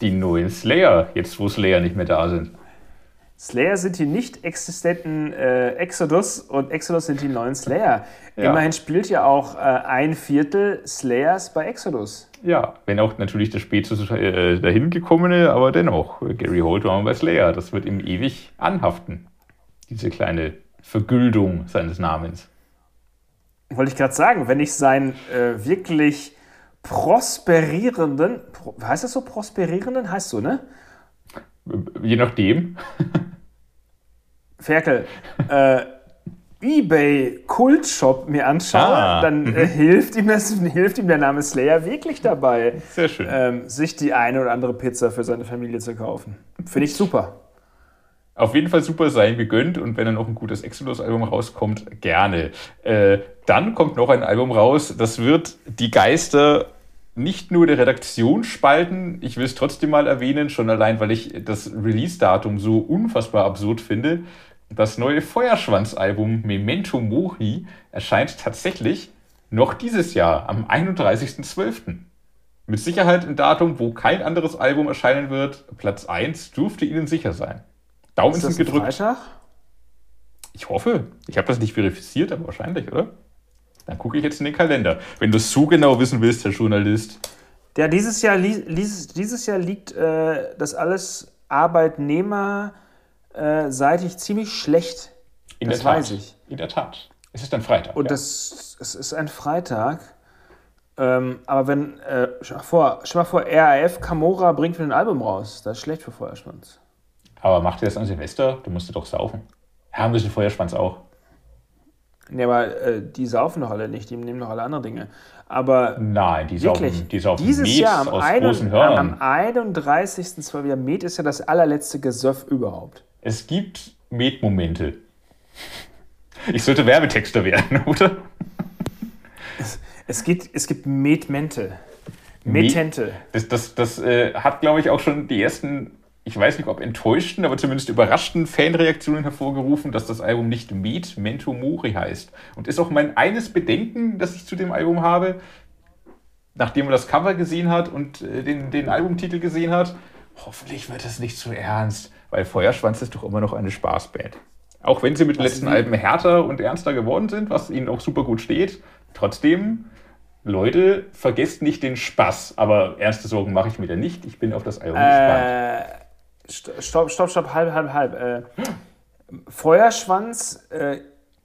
die neuen Slayer, jetzt wo Slayer nicht mehr da sind. Slayer sind die nicht existenten äh, Exodus und Exodus sind die neuen Slayer. Ja. Immerhin spielt ja auch äh, ein Viertel Slayers bei Exodus. Ja, wenn auch natürlich der späte äh, dahin gekommene, aber dennoch, Gary Holt war bei Slayer. Das wird ihm ewig anhaften. Diese kleine Vergüldung seines Namens. Wollte ich gerade sagen, wenn ich seinen äh, wirklich prosperierenden, pro, heißt das so, prosperierenden, heißt so, ne? Je nachdem. Ferkel, äh, eBay Kultshop mir anschaue, Ah, dann äh, hilft, ihm das, [laughs] hilft ihm der Name Slayer wirklich dabei, Sehr schön. ähm, sich die eine oder andere Pizza für seine Familie zu kaufen. Finde ich super. Auf jeden Fall super sein gegönnt und wenn dann noch ein gutes Exodus-Album rauskommt, gerne. Äh, dann kommt noch ein Album raus, das wird die Geister nicht nur der Redaktion spalten, ich will es trotzdem mal erwähnen, schon allein, weil ich das Release-Datum so unfassbar absurd finde. Das neue Feuerschwanz-Album Memento Mori erscheint tatsächlich noch dieses Jahr, am 31.12. Mit Sicherheit ein Datum, wo kein anderes Album erscheinen wird. Platz 1 dürfte Ihnen sicher sein. Daumen sind gedrückt. Freitag? Ich hoffe. Ich habe das nicht verifiziert, aber wahrscheinlich, oder? Dann gucke ich jetzt in den Kalender. Wenn du es so genau wissen willst, Herr Journalist. Ja, dieses Jahr, dieses, dieses Jahr liegt äh, das alles arbeitnehmerseitig ziemlich schlecht. In das der Tat. weiß ich. In der Tat. Es ist ein Freitag. Und ja. das es ist ein Freitag. Ähm, aber wenn, äh, stell, mal vor, stell mal vor, RAF Camora bringt wieder ein Album raus. Das ist schlecht für Feuerschwanz. aber macht ihr das an Silvester? Du musst doch saufen. Ja, ein bisschen Feuerschwanz auch. Nee, aber äh, die saufen doch alle nicht, die nehmen doch alle andere Dinge. Aber Nein, die wirklich, saufen, die saufen dieses Met Jahr am, aus ein, großen am Hörnern. 31.12. Ja, Met ist ja das allerletzte Gesöff überhaupt. Es gibt Met-Momente. Ich sollte Werbetexter werden, [laughs] oder? Es gibt, es gibt Metmente. Met- Metente. Das, das, das äh, hat, glaube ich, auch schon die ersten, ich weiß nicht, ob enttäuschten, aber zumindest überraschten Fanreaktionen hervorgerufen, dass das Album nicht Met Mento Mori heißt. Und ist auch mein eines Bedenken, das ich zu dem Album habe, nachdem man das Cover gesehen hat und äh, den, den Albumtitel gesehen hat, hoffentlich wird es nicht zu ernst, weil Feuerschwanz ist doch immer noch eine Spaßband. Auch wenn sie mit den letzten Alben härter und ernster geworden sind, was ihnen auch super gut steht, trotzdem, Leute, vergesst nicht den Spaß. Aber ernste Sorgen mache ich mir da nicht. Ich bin auf das Album gespannt. Äh, st- stopp, stopp, stopp, halb, halb, halb. Äh, Feuerschwanz äh,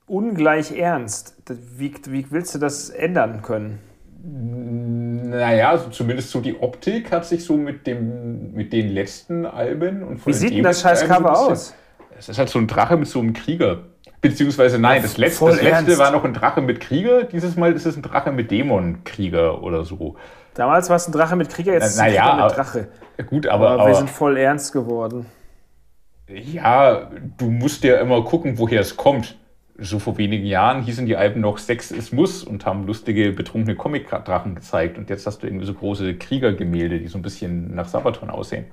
ungleich ernst. Wie, wie willst du das ändern können? Naja, also zumindest so die Optik hat sich so mit, dem, mit den letzten Alben und von Wie sieht denn das scheiß Cover so aus? Es ist halt so ein Drache mit so einem Krieger. Beziehungsweise nein, das letzte, das letzte war noch ein Drache mit Krieger. Dieses Mal ist es ein Drache mit Dämonkrieger oder so. Damals war es ein Drache mit Krieger, jetzt ist es Na- ein na ja, mit Drache. Gut, aber, Aber, aber wir sind voll ernst geworden. ja, du musst ja immer gucken, woher es kommt. So vor wenigen Jahren hießen die Alben noch Sex ist Muss und haben lustige, betrunkene Comic-Drachen gezeigt. Und jetzt hast du irgendwie so große Kriegergemälde, die so ein bisschen nach Sabaton aussehen.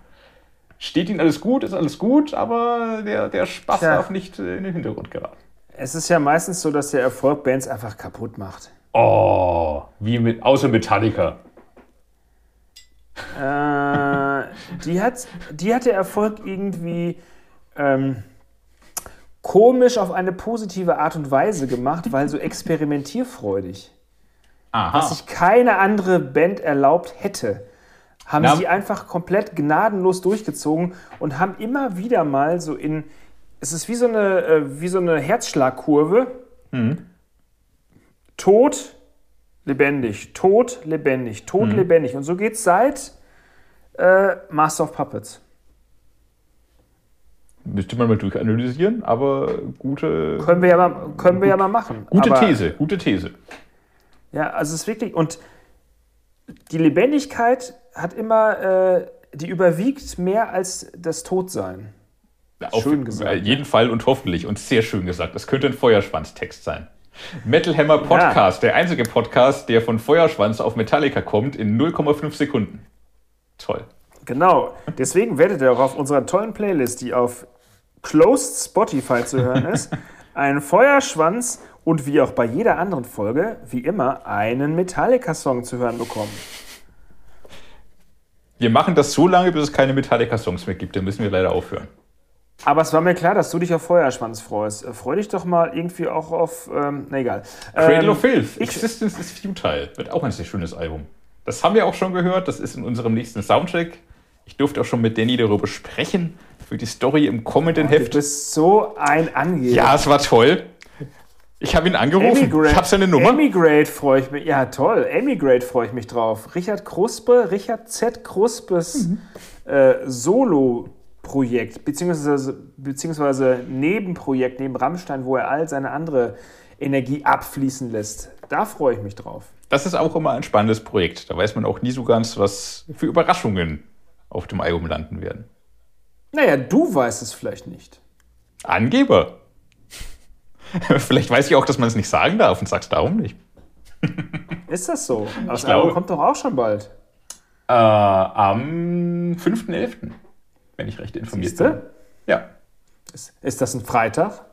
Steht ihnen alles gut, ist alles gut, aber der, der Spaß Tja. darf nicht äh, in den Hintergrund geraten. Es ist ja meistens so, dass der Erfolg Bands einfach kaputt macht. Oh, wie mit, außer Metallica. Äh, die, hat, die hat der Erfolg irgendwie ähm, komisch auf eine positive Art und Weise gemacht, weil so experimentierfreudig. Aha. Was sich keine andere Band erlaubt hätte, haben Na- sie einfach komplett gnadenlos durchgezogen und haben immer wieder mal so in. Es ist wie so eine, äh, wie so eine Herzschlagkurve. Tot, lebendig, tot, lebendig, tot, lebendig. Und so geht es seit äh, Master of Puppets. Müsste man mal durchanalysieren, aber gute, Können wir ja mal, können wir ja mal machen. gute Aber- These, gute These. Ja, also es ist wirklich. Und die Lebendigkeit hat immer. Äh, die überwiegt mehr als das Todsein. Auf Schön gesagt, äh, jeden Fall und hoffentlich und sehr schön gesagt. Das könnte ein Feuerschwanz-Text sein. Metal Hammer Podcast, der einzige Podcast, der von Feuerschwanz auf Metallica kommt in 0,5 Sekunden. Toll. Genau. Deswegen werdet ihr auch auf unserer tollen Playlist, die auf Closed Spotify zu hören ist, [laughs] einen Feuerschwanz und wie auch bei jeder anderen Folge, wie immer, einen Metallica-Song zu hören bekommen. Wir machen das so lange, bis es keine Metallica-Songs mehr gibt. Dann müssen wir leider aufhören. Aber es war mir klar, dass du dich auf Feuerschwanz freust. Äh, Freu dich doch mal irgendwie auch auf. Ähm, na egal. Cradle Ähm, of Filth, Existence is Futile, wird auch ein sehr schönes Album. Das haben wir auch schon gehört, das ist in unserem nächsten Soundtrack. Ich durfte auch schon mit Danny darüber sprechen, für die Story im kommenden Du Heft. bist so ein Angeber. Ja, es war toll. Ich habe ihn angerufen, Emigrate, ich habe seine Nummer. Emigrate freue ich mich. Ja, toll. Emigrate freue ich mich drauf. Richard Kruspe, Richard Z. Kruspes Mhm. äh, Solo-Projekt, beziehungsweise, beziehungsweise Nebenprojekt neben Rammstein, wo er all seine andere Energie abfließen lässt. Da freue ich mich drauf. Das ist auch immer ein spannendes Projekt. Da weiß man auch nie so ganz, was für Überraschungen auf dem Album landen werden. Naja, du weißt es vielleicht nicht. Angeber. [laughs] Vielleicht weiß ich auch, dass man es nicht sagen darf und sag's darum nicht. [laughs] Ist das so? Das glaube- Album kommt doch auch schon bald. Äh, am 5.11., wenn ich recht informiert bin. Siehste? Ja. Ist, ist das ein Freitag?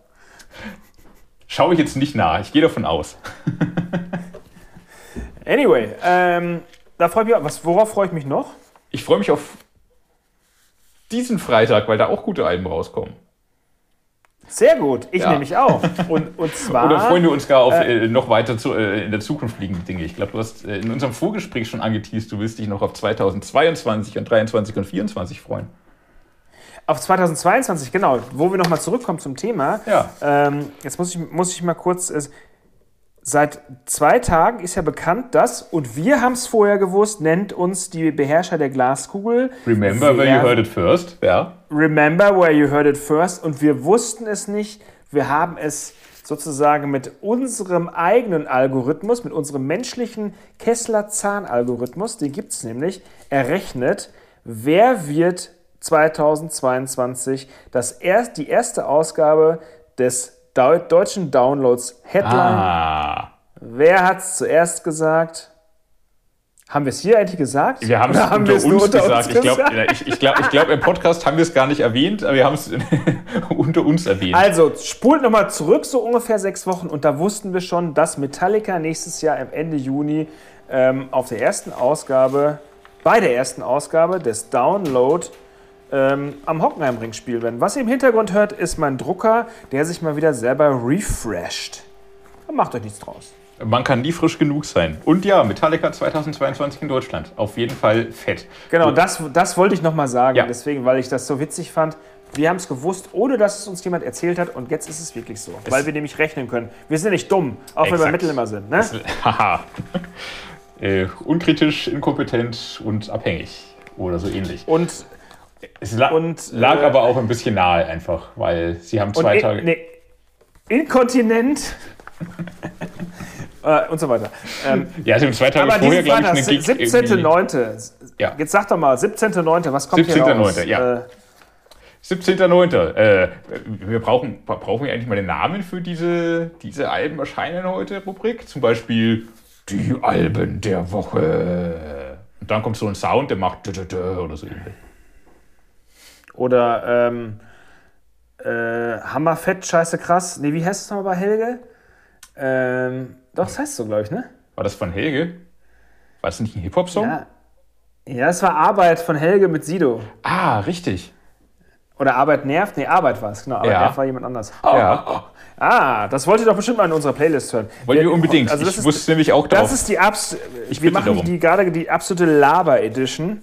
Schaue ich jetzt nicht nach, ich gehe davon aus. [laughs] Anyway, ähm, da freue ich mich. Was, worauf freue ich mich noch? Ich freue mich auf diesen Freitag, weil da auch gute Alben rauskommen. Sehr gut, ich Ja. nämlich auch. Und, und [laughs] zwar. Oder freuen wir uns gar auf äh, noch weiter zu, äh, in der Zukunft liegende Dinge? Ich glaube, du hast äh, in unserem Vorgespräch schon angeteased, du willst dich noch auf 2022 und 23 und 24 freuen. Auf 2022, genau, wo wir nochmal zurückkommen zum Thema. Ja. Ähm, jetzt muss ich, muss ich mal kurz. Äh, seit zwei Tagen ist ja bekannt, dass, und wir haben es vorher gewusst, nennt uns die Beherrscher der Glaskugel. Remember where you heard it first? Ja. Remember where you heard it first. Und wir wussten es nicht. Wir haben es sozusagen mit unserem eigenen Algorithmus, mit unserem menschlichen Kessler-Zahn-Algorithmus, den gibt es nämlich, errechnet, wer wird 2022 das erst, die erste Ausgabe des Deu deutschen Downloads Headline. Ah. Wer hat es zuerst gesagt? Haben wir es hier eigentlich gesagt? Wir haben es unter wir es uns unter gesagt. uns ich glaube, gesagt? ich, ich glaub, ich glaub, im Podcast haben wir es gar nicht erwähnt, aber wir haben es [laughs] unter uns erwähnt. Also, spult nochmal zurück, so ungefähr sechs Wochen, und da wussten wir schon, dass Metallica nächstes Jahr im Ende Juni ähm, auf der ersten Ausgabe, bei der ersten Ausgabe des Download ähm, am Hockenheimring spielen werden. Was ihr im Hintergrund hört, ist mein Drucker, der sich mal wieder selber refresht. Macht euch nichts draus. Man kann nie frisch genug sein. Und ja, Metallica 2022 in Deutschland. Auf jeden Fall fett. Genau, das, das wollte ich nochmal sagen, Ja. deswegen, weil ich das so witzig fand. Wir haben es gewusst, ohne dass es uns jemand erzählt hat, und jetzt ist es wirklich so, weil wir nämlich rechnen können. Wir sind ja nicht dumm, auch wenn wir Exakt. Mittel immer sind. Ne? [laughs] Haha. äh, unkritisch, inkompetent und abhängig. Oder so ähnlich. Und Es la Und, lag äh, aber auch ein bisschen nahe einfach, weil sie haben zwei in, Tage. nee, inkontinent [laughs] äh, und so weiter. Ähm, Ja, haben zwei Tage aber vorher, glaube ich, eine Gig. irgendwie- 17.9. Ja. Jetzt sag doch mal, 17.9. Was kommt hier 17.9., raus? ja. Äh, 17.09. Äh, wir brauchen, brauchen wir eigentlich mal den Namen für diese, diese Alben erscheinen heute Rubrik. Zum Beispiel die Alben der Woche. Und dann kommt so ein Sound, der macht oder so. oder ähm, äh, Hammerfett, scheiße krass. Nee, wie heißt es nochmal bei Helge? Ähm, doch, das heißt so, glaube ich, ne? War das von Helge? War das nicht ein Hip-Hop-Song? Ja. Ja, es war Arbeit von Helge mit Sido. Ah, richtig. Oder Arbeit nervt? Nee, Arbeit war es, genau. Arbeit Ja. nervt war jemand anders. Ja. Ah, das wollt ihr doch bestimmt mal in unserer Playlist hören. Wollen wir unbedingt. Also das ich ist, wusste nämlich auch Das drauf. ist die Abs Ich Wir machen darum. die, gerade die absolute Laber-Edition.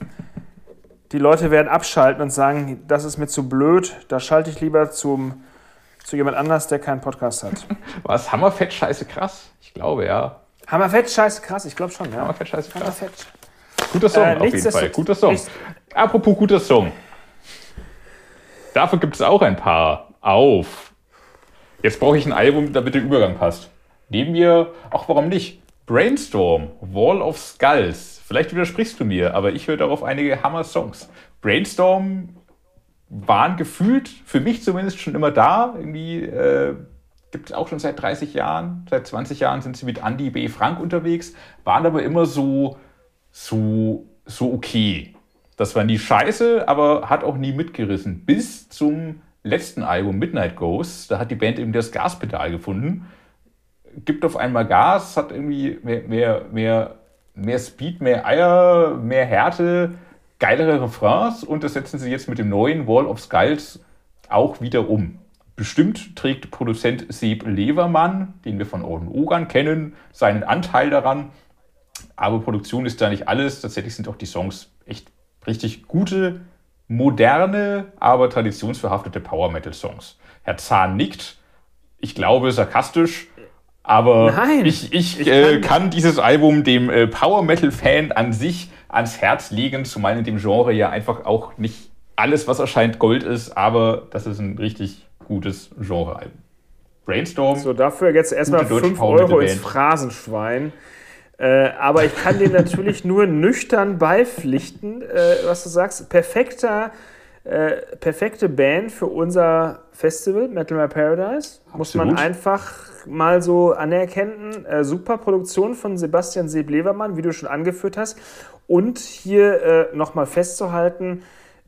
Die Leute werden abschalten und sagen, das ist mir zu blöd, da schalte ich lieber zum, zu jemand anders, der keinen Podcast hat. [laughs] War es Hammerfett scheiße krass? Ich glaube, ja. Hammerfett, scheiße, krass, ich glaube schon, ja. Hammerfett scheiße krass. Hammerfett. Guter Song, Äh, auf jeden Fall. Guter Song. nichts- Apropos guter Song. Dafür gibt es auch ein paar. Auf. Jetzt brauche ich ein Album, damit der Übergang passt. Nehmen wir, ach warum nicht, Brainstorm, Wall of Skulls. Vielleicht widersprichst du mir, aber ich höre darauf einige Hammer-Songs. Brainstorm waren gefühlt, für mich zumindest, schon immer da. Irgendwie äh, gibt es auch schon seit 30 Jahren, seit 20 Jahren sind sie mit Andy B. Frank unterwegs, waren aber immer so, so, so okay. Das war nie scheiße, aber hat auch nie mitgerissen. Bis zum letzten Album Midnight Ghost, da hat die Band eben das Gaspedal gefunden. Gibt auf einmal Gas, hat irgendwie mehr, mehr, mehr, mehr Speed, mehr Eier, mehr Härte, geilere Refrains und das setzen sie jetzt mit dem neuen Wall of Skulls auch wiederum. Bestimmt trägt Produzent Seb Levermann, den wir von Orden Ogan kennen, seinen Anteil daran. Aber Produktion ist da nicht alles. Tatsächlich sind auch die Songs echt richtig gute, moderne, aber traditionsverhaftete Power Metal Songs. Herr Zahn nickt. Ich glaube sarkastisch. Aber Nein, ich, ich, ich äh, kann- kann dieses Album dem äh, Power Metal Fan an sich ans Herz legen, zumal in dem Genre ja einfach auch nicht alles, was erscheint, Gold ist, aber das ist ein richtig gutes Genrealbum. Brainstorm, So, dafür jetzt erstmal Gute deutsche 5 Power Metal Euro ins. Phrasenschwein. Äh, aber ich kann dir natürlich [laughs] nur nüchtern beipflichten, äh, was du sagst. Perfekter, äh, perfekte Band für unser Festival, Metal My Paradise. Muss man Absolut. einfach mal so anerkennen. Äh, super Produktion von Sebastian Seeb-Levermann, wie du schon angeführt hast. Und hier äh, nochmal festzuhalten,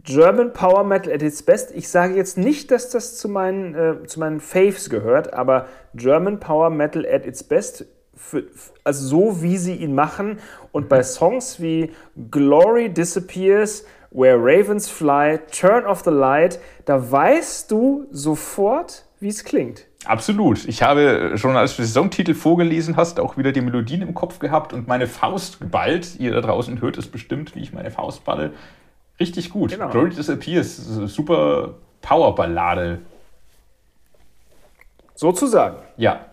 German Power Metal at its best. Ich sage jetzt nicht, dass das zu meinen, äh, zu meinen Faves gehört, aber German Power Metal at its best, für, also so wie sie ihn machen. Und bei Songs wie Glory Disappears, Where Ravens Fly, Turn of the Light, da weißt du sofort, wie es klingt. Absolut. Ich habe schon, als du den Songtitel vorgelesen hast, auch wieder die Melodien im Kopf gehabt und meine Faust geballt. Ihr da draußen hört es bestimmt, wie ich meine Faust balle. Richtig gut. Genau. Glory Disappears, super Powerballade. Sozusagen. Ja,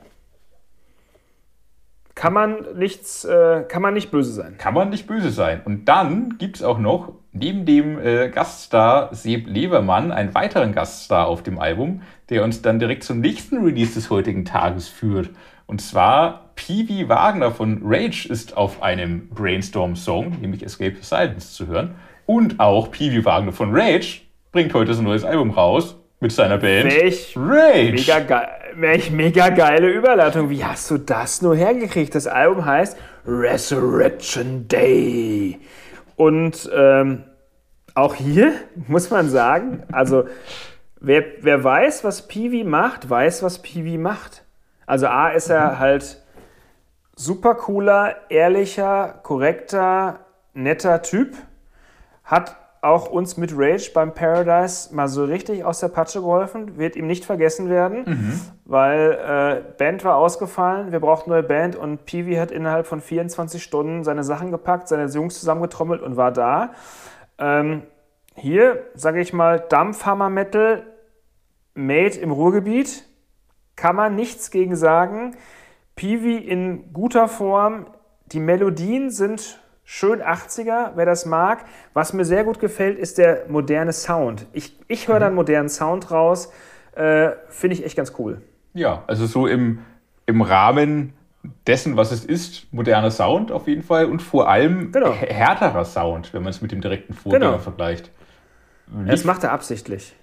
Kann man nichts, äh, kann man nicht böse sein. kann man nicht böse sein. Und dann gibt es auch noch neben dem äh, Gaststar Seb Levermann einen weiteren Gaststar auf dem Album, der uns dann direkt zum nächsten Release des heutigen Tages führt. Und zwar Peewee Wagner von Rage ist auf einem Brainstorm-Song, nämlich Escape the Silence, zu hören. Und auch Peewee Wagner von Rage bringt heute sein neues Album raus mit seiner Band Welch Rage. Mega, geil, welch mega geile Überleitung. Wie hast du das nur hergekriegt? Das Album heißt Resurrection Day. Und ähm, auch hier [laughs] muss man sagen, also wer, wer weiß, was Peewee macht, weiß, was Peewee macht. Also A ist er halt super cooler, ehrlicher, korrekter, netter Typ. Hat auch uns mit Rage beim Paradise mal so richtig aus der Patsche geholfen. Wird ihm nicht vergessen werden, weil äh, Band war ausgefallen. Wir brauchten neue Band und Peewee hat innerhalb von 24 Stunden seine Sachen gepackt, seine Jungs zusammengetrommelt und war da. Ähm, hier, sage ich mal, Dampfhammer Metal, made im Ruhrgebiet. Kann man nichts gegen sagen. Peewee in guter Form. Die Melodien sind schön 80er, wer das mag. Was mir sehr gut gefällt, ist der moderne Sound. Ich, ich höre da einen modernen Sound raus. Äh, Finde ich echt ganz cool. Ja, also so im, im Rahmen dessen, was es ist, moderner Sound auf jeden Fall und vor allem Genau. härterer Sound, wenn man es mit dem direkten Vorgänger Genau. vergleicht. Das macht er absichtlich.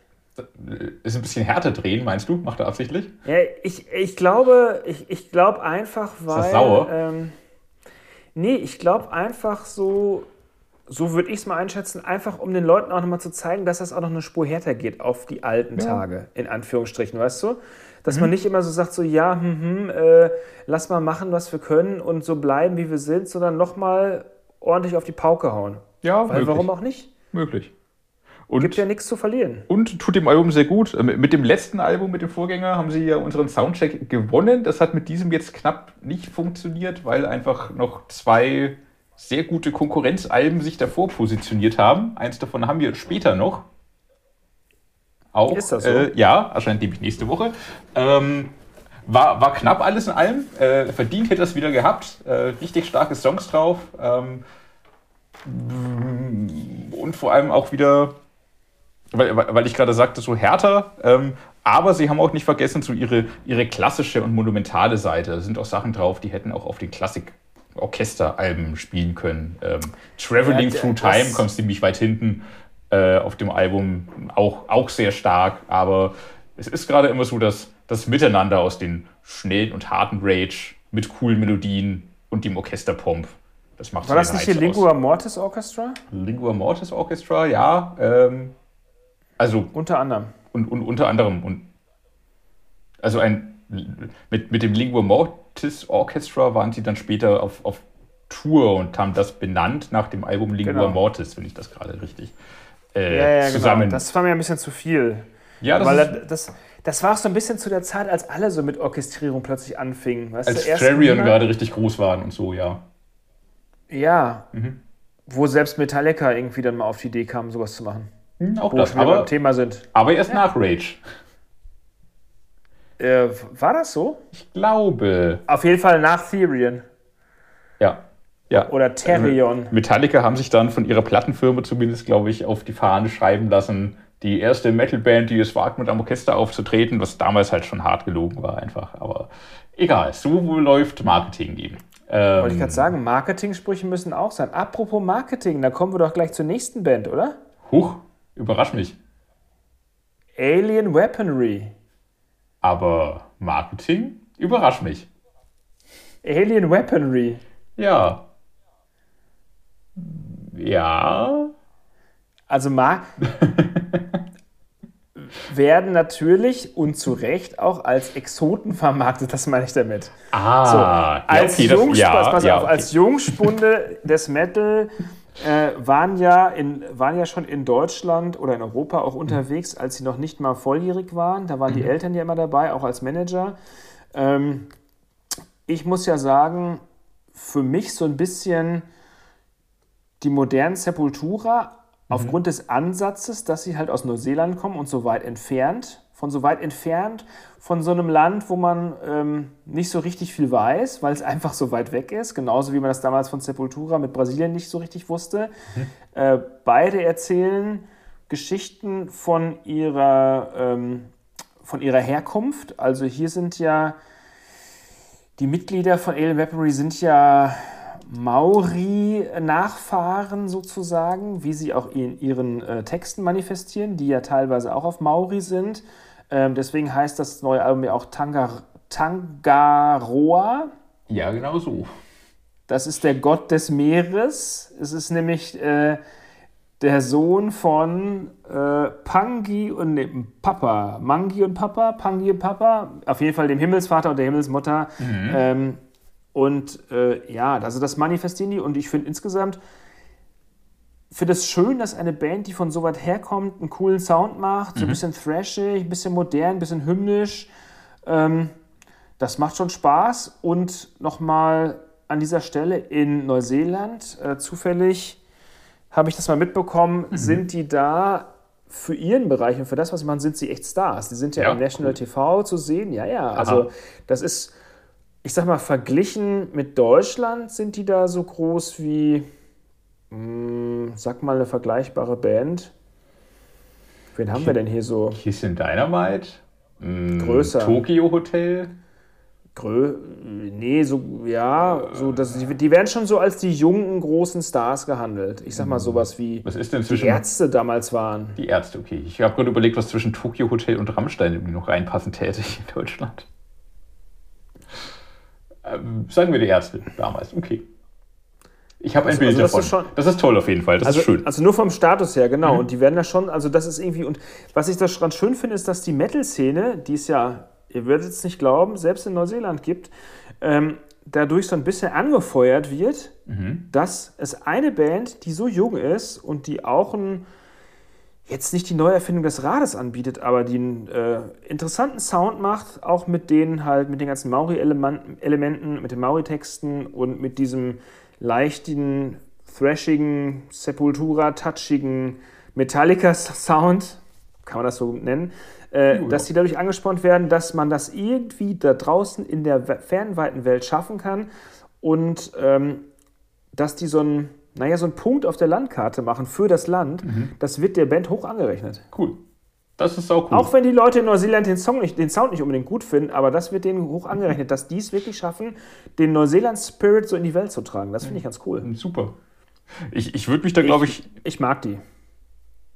Ist ein bisschen härter drehen, meinst du? Macht er absichtlich? Ja, ich, ich glaube, ich, ich glaube einfach, weil. das sauer? Ähm, nee, ich glaube einfach so, so würde ich es mal einschätzen, einfach um den Leuten auch nochmal zu zeigen, dass das auch noch eine Spur härter geht auf die alten Tage, in Anführungsstrichen, weißt du? Dass Mhm. man nicht immer so sagt, so, ja, hm, hm, äh, lass mal machen, was wir können und so bleiben, wie wir sind, sondern nochmal ordentlich auf die Pauke hauen. Ja, Weil warum auch nicht? Möglich. Und, Gibt ja nichts zu verlieren. und tut dem Album sehr gut. Äh, Mit dem letzten Album, mit dem Vorgänger, haben sie ja unseren Soundcheck gewonnen. Das hat mit diesem jetzt knapp nicht funktioniert, weil einfach noch zwei sehr gute Konkurrenzalben sich davor positioniert haben. Eins davon haben wir später noch. Auch. Ist das so? Äh, ja, erscheint nämlich nächste Woche. Ähm, war, war knapp alles in allem. Äh, verdient hätte es wieder gehabt. Äh, richtig starke Songs drauf. Ähm, und vor allem auch wieder, weil, weil ich gerade sagte, so härter. Ähm, aber sie haben auch nicht vergessen, so ihre, ihre klassische und monumentale Seite. Da sind auch Sachen drauf, die hätten auch auf den Klassik-Orchesteralben spielen können. Ähm, Traveling Ja, Through Time kommt ziemlich weit hinten äh, auf dem Album. Auch, auch sehr stark. Aber es ist gerade immer so, dass das Miteinander aus den schnellen und harten Rage mit coolen Melodien und dem Orchesterpomp. Das macht so War das nicht hier Reiz aus. Lingua Mortis Orchestra? Lingua Mortis Orchestra, ja. Ähm, also Unter anderem. und, und unter anderem und also ein mit, mit dem Lingua Mortis Orchestra waren sie dann später auf, auf Tour und haben das benannt nach dem Album Lingua Genau. Mortis, wenn ich das gerade richtig äh, Ja, ja, zusammen. genau. Das war mir ein bisschen zu viel. Ja, das Weil ist, das, das, war auch so ein bisschen zu der Zeit, als alle so mit Orchestrierung plötzlich anfingen. Weißt als niemand- gerade richtig groß waren und so, ja. Ja. Mhm. Wo selbst Metallica irgendwie dann mal auf die Idee kam, sowas zu machen. Hm, Auch Wo wir das. wieder Aber, beim Thema sind. aber erst nach Rage. Äh, war das so? Ich glaube. Auf jeden Fall nach Therion. Ja. ja. Oder Therion. Metallica haben sich dann von ihrer Plattenfirma zumindest, glaube ich, auf die Fahne schreiben lassen, die erste Metalband, die es wagt, mit einem Orchester aufzutreten, was damals halt schon hart gelogen war einfach. Aber egal, so läuft Marketing eben. Ähm, Wollte ich gerade sagen, Marketing-Sprüche müssen auch sein. Apropos Marketing, da kommen wir doch gleich zur nächsten Band, oder? Huch, überrasch mich. Alien Weaponry. Aber Marketing überrasch mich. Alien Weaponry. Ja. Ja. Also Mar [laughs] werden natürlich und zu Recht auch als Exoten vermarktet, das meine ich damit. Ah, So, ja, als, okay, das- ja, pass ja, auf, okay. als Jungspunde des Metal äh, waren, ja in, waren ja schon in Deutschland oder in Europa auch unterwegs, als sie noch nicht mal volljährig waren. Da waren die Mhm. Eltern ja immer dabei, auch als Manager. Ähm, ich muss ja sagen, für mich so ein bisschen die modernen Sepultura aufgrund des Ansatzes, dass sie halt aus Neuseeland kommen und so weit entfernt, von so weit entfernt, von so einem Land, wo man ähm, nicht so richtig viel weiß, weil es einfach so weit weg ist, genauso wie man das damals von Sepultura mit Brasilien nicht so richtig wusste. Äh, beide erzählen Geschichten von ihrer, ähm, von ihrer Herkunft. Also hier sind ja die Mitglieder von Alien Weaponry sind ja Maori-Nachfahren sozusagen, wie sie auch in ihren äh, Texten manifestieren, die ja teilweise auch auf Maori sind. Ähm, deswegen heißt das neue Album ja auch Tangar Tangaroa. Ja, genau so. Das ist der Gott des Meeres. Es ist nämlich äh, der Sohn von äh, Pangi und nee, Papa. Mangi und Papa, Pangi und Papa. Auf jeden Fall dem Himmelsvater und der Himmelsmutter. Ähm, und äh, ja, also das manifestieren die. Und ich finde insgesamt, finde es schön, dass eine Band, die von so weit herkommt, einen coolen Sound macht. So ein bisschen thrashig, ein bisschen modern, ein bisschen hymnisch. Ähm, das macht schon Spaß. Und nochmal an dieser Stelle in Neuseeland, äh, zufällig habe ich das mal mitbekommen, sind die da für ihren Bereich und für das, was sie machen, sind sie echt Stars. Die sind ja, Ja, im National TV zu sehen. Ja, ja. Also das ist, ich sag mal, verglichen mit Deutschland sind die da so groß wie, mh, sag mal, eine vergleichbare Band. Wen haben wir denn hier so? Kiss in Dynamite. Mm, Größer. Tokyo Hotel. Grö nee, so, ja, so, das, die, die werden schon so als die jungen, großen Stars gehandelt. Ich sag mal sowas wie Was ist denn die zwischen Ärzte damals waren. die Ärzte? Okay, ich habe gerade überlegt, was zwischen Tokyo Hotel und Rammstein irgendwie noch reinpassen täte in Deutschland. Ähm, sagen wir die Ärzte damals. Okay. Ich habe ein Also- Bild also das davon. das ist toll auf jeden Fall. Das Also, ist schön. also nur vom Status her, genau. Und die werden da schon, also das ist irgendwie, und was ich da dran schön finde, ist, dass die Metal-Szene, die es ja, ihr werdet es nicht glauben, selbst in Neuseeland gibt, ähm, dadurch so ein bisschen angefeuert wird, dass es eine Band, die so jung ist und die auch ein, jetzt nicht die Neuerfindung des Rades anbietet, aber die einen äh, interessanten Sound macht, auch mit denen halt, mit den ganzen Maori-Elementen, mit den Maori-Texten und mit diesem leichten, thrashigen, Sepultura-touchigen Metallica-Sound, kann man das so nennen, äh, dass die dadurch angespornt werden, dass man das irgendwie da draußen in der we- fernweiten Welt schaffen kann und ähm, dass die so ein, naja, so einen Punkt auf der Landkarte machen für das Land, das wird der Band hoch angerechnet. Cool. Das ist auch cool. Auch wenn die Leute in Neuseeland den, Song nicht, den Sound nicht unbedingt gut finden, aber das wird denen hoch angerechnet, dass die es wirklich schaffen, den Neuseeland-Spirit so in die Welt zu tragen. Das finde ich ganz cool. Super. Ich, ich würde mich da, glaube ich, Ich mag die.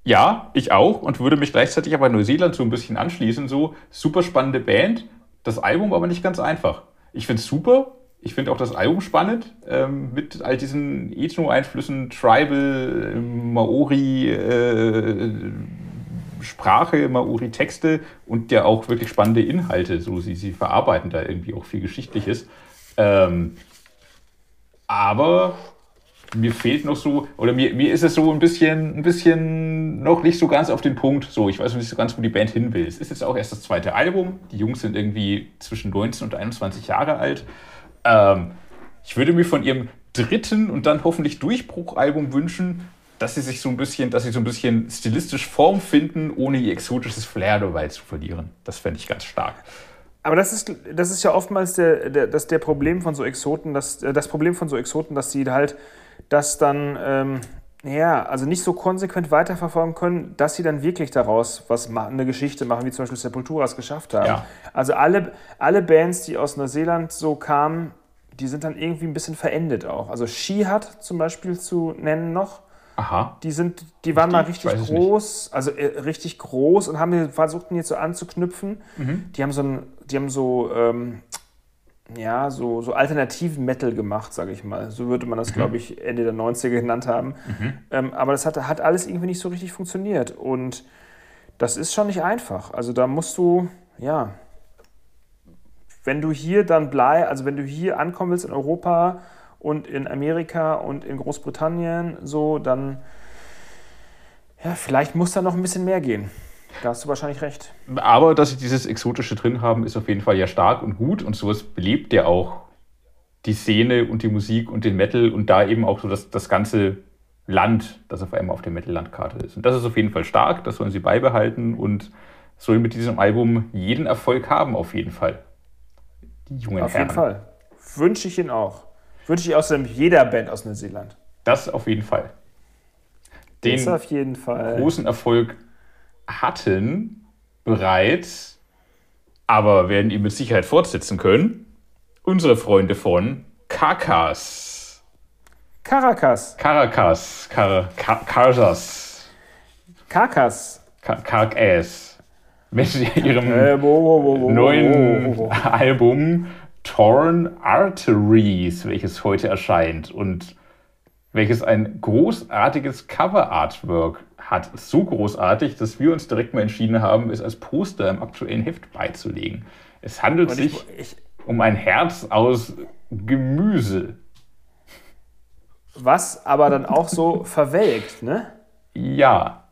Ja, ich auch und würde mich gleichzeitig aber Neuseeland so ein bisschen anschließen. So super spannende Band, das Album aber nicht ganz einfach. Ich finde es super. Ich finde auch das Album spannend ähm, mit all diesen Ethno-Einflüssen, Tribal, Maori, äh, Sprache, Maori-Texte und ja auch wirklich spannende Inhalte. So, sie, sie verarbeiten da irgendwie auch viel Geschichtliches. Ähm, aber mir fehlt noch so, oder mir, mir ist es so ein bisschen, ein bisschen noch nicht so ganz auf den Punkt. So, ich weiß nicht so ganz, wo die Band hin will. Es ist jetzt auch erst das zweite Album. Die Jungs sind irgendwie zwischen 19 und 21 Jahre alt. Ähm, ich würde mir von ihrem dritten und dann hoffentlich Durchbruchalbum wünschen, dass sie sich so ein bisschen, dass sie so ein bisschen stilistisch Form finden, ohne ihr exotisches Flair dabei zu verlieren. Das fände ich ganz stark. Aber das ist, das ist ja oftmals der, der, das der Problem von so Exoten, dass, äh, das Problem von so Exoten, dass sie halt das dann, ähm, ja, also nicht so konsequent weiterverfolgen können, dass sie dann wirklich daraus was eine Geschichte machen, wie zum Beispiel Sepulturas geschafft haben. Ja. Also alle, alle Bands, die aus Neuseeland so kamen, die sind dann irgendwie ein bisschen verendet auch. Also She hat zum Beispiel zu nennen noch. Aha. Die, sind, die waren mal Ich richtig es nicht. groß, also äh, richtig groß und haben versucht, ihn jetzt so anzuknüpfen. Mhm. Die haben so, ein, die haben so, ähm, ja, so, so alternativen Metal gemacht, sage ich mal. So würde man Mhm. das, glaube ich, Ende der 90er genannt haben. Ähm, aber das hat, hat alles irgendwie nicht so richtig funktioniert. Und das ist schon nicht einfach. Also da musst du, ja, wenn du hier dann bleibst, also wenn du hier ankommen willst in Europa und in Amerika und in Großbritannien, so, dann, ja, vielleicht muss da noch ein bisschen mehr gehen. Da hast du wahrscheinlich recht. Aber dass sie dieses Exotische drin haben, ist auf jeden Fall ja stark und gut und sowas belebt ja auch die Szene und die Musik und den Metal und da eben auch so das, das ganze Land, das auf einmal auf der Metal-Landkarte ist. Und das ist auf jeden Fall stark, das sollen sie beibehalten und sollen mit diesem Album jeden Erfolg haben, auf jeden Fall. Die jungen Auf Herren. jeden Fall. Wünsche ich Ihnen auch. Wünsche ich außerdem jeder Band aus Neuseeland. Das auf jeden Fall. Den Das auf jeden Fall. großen Erfolg hatten bereits, aber werden ihn mit Sicherheit fortsetzen können, unsere Freunde von. Caracas. Caracas. Car Car Carcass. Carcass. Car Carcass. Mit ihrem Äh, wo, wo, wo, wo, neuen. Album Torn Arteries, welches heute erscheint und welches ein großartiges Cover-Artwork hat. So großartig, dass wir uns direkt mal entschieden haben, es als Poster im aktuellen Heft beizulegen. Es handelt Und sich ich, ich, um ein Herz aus Gemüse. was aber dann auch so [laughs] verwelkt, ne? Ja,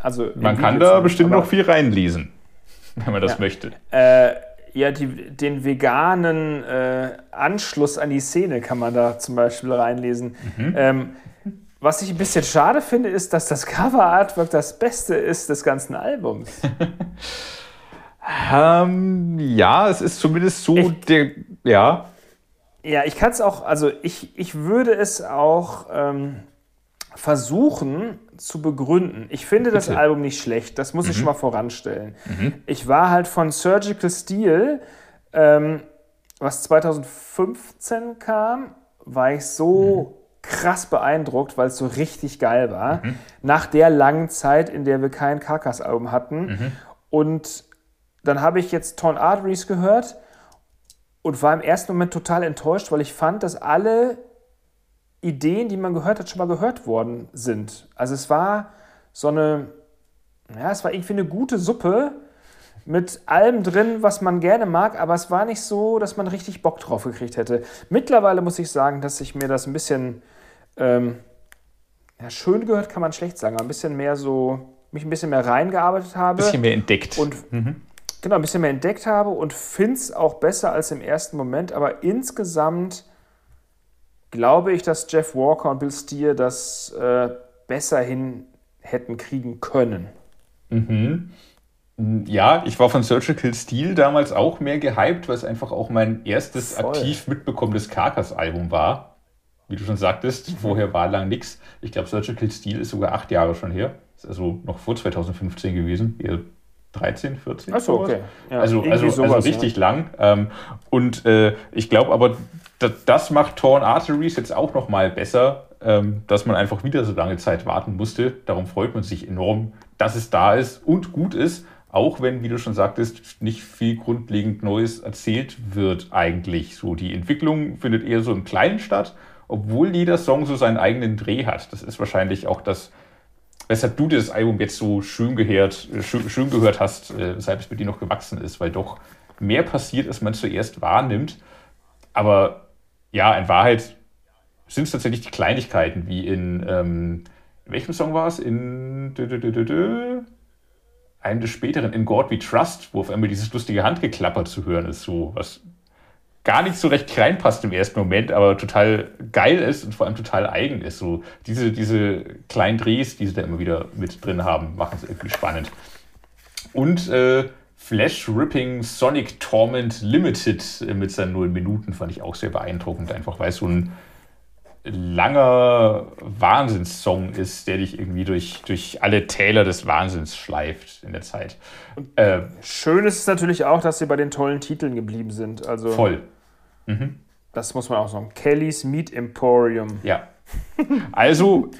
Also man kann da bestimmt noch viel reinlesen, wenn man das Ja. möchte. Äh, ja, die, den veganen äh, Anschluss an die Szene kann man da zum Beispiel reinlesen. Mhm. Ähm, was ich ein bisschen schade finde, ist, dass das Cover-Artwork das Beste ist des ganzen Albums. [laughs] Ähm, ja, es ist zumindest so Ich- der. Ja. Ja, ich kann es auch, also ich, ich würde es auch ähm, versuchen zu begründen. Ich finde das Bitte. Album nicht schlecht, das muss ich schon mal voranstellen. Ich war halt von Surgical Steel, ähm, was 2015 kam, war ich so krass beeindruckt, weil es so richtig geil war. Nach der langen Zeit, in der wir kein Carcass-Album hatten. Und dann habe ich jetzt Torn Arteries gehört und war im ersten Moment total enttäuscht, weil ich fand, dass alle Ideen, die man gehört hat, schon mal gehört worden sind. Also es war so eine, ja, es war irgendwie eine gute Suppe mit allem drin, was man gerne mag, aber es war nicht so, dass man richtig Bock drauf gekriegt hätte. Mittlerweile muss ich sagen, dass ich mir das ein bisschen, ähm, ja, schön gehört kann man schlecht sagen, aber ein bisschen mehr so, mich ein bisschen mehr reingearbeitet habe. Bisschen mehr entdeckt. Und genau, ein bisschen mehr entdeckt habe und finde es auch besser als im ersten Moment. Aber insgesamt glaube ich, dass Jeff Walker und Bill Steer das äh, besser hin hätten kriegen können. Ja, ich war von Surgical Steel damals auch mehr gehypt, weil es einfach auch mein erstes Voll. aktiv mitbekommenes Carcass-Album war. Wie du schon sagtest, vorher war lang nix. Ich glaube, Surgical Steel ist sogar acht Jahre schon her. Ist also noch vor 2015 gewesen. Eher 13, 14. Ach so, sowas. okay. Ja, also, irgendwie also, sowas, also richtig lang. Ähm, und äh, ich glaube aber, das, das macht Torn Arteries jetzt auch noch mal besser, ähm, dass man einfach wieder so lange Zeit warten musste. Darum freut man sich enorm, dass es da ist und gut ist. Auch wenn, wie du schon sagtest, nicht viel grundlegend Neues erzählt wird eigentlich. So die Entwicklung findet eher so im Kleinen statt, obwohl jeder Song so seinen eigenen Dreh hat. Das ist wahrscheinlich auch das, weshalb du das Album jetzt so schön gehört, äh, schön, schön gehört hast, äh, weshalb es mit dir noch gewachsen ist, weil doch mehr passiert, als man zuerst wahrnimmt. Aber ja, in Wahrheit sind es tatsächlich die Kleinigkeiten, wie in, ähm, in welchem Song war es? In dü, dü, dü, einem des späteren, in God We Trust, wo auf einmal dieses lustige Handgeklapper zu hören ist, so was gar nicht so recht reinpasst im ersten Moment, aber total geil ist und vor allem total eigen ist. So diese, diese kleinen Drehs, die sie da immer wieder mit drin haben, machen es irgendwie spannend. Und äh, Flash Ripping Sonic Torment Limited mit seinen null Minuten fand ich auch sehr beeindruckend, einfach weil es so ein langer Wahnsinnssong ist, der dich irgendwie durch, durch alle Täler des Wahnsinns schleift in der Zeit. Äh, Schön ist es natürlich auch, dass sie bei den tollen Titeln geblieben sind. Also, voll. Mhm. Das muss man auch sagen. Kelly's Meat Emporium. Ja. Also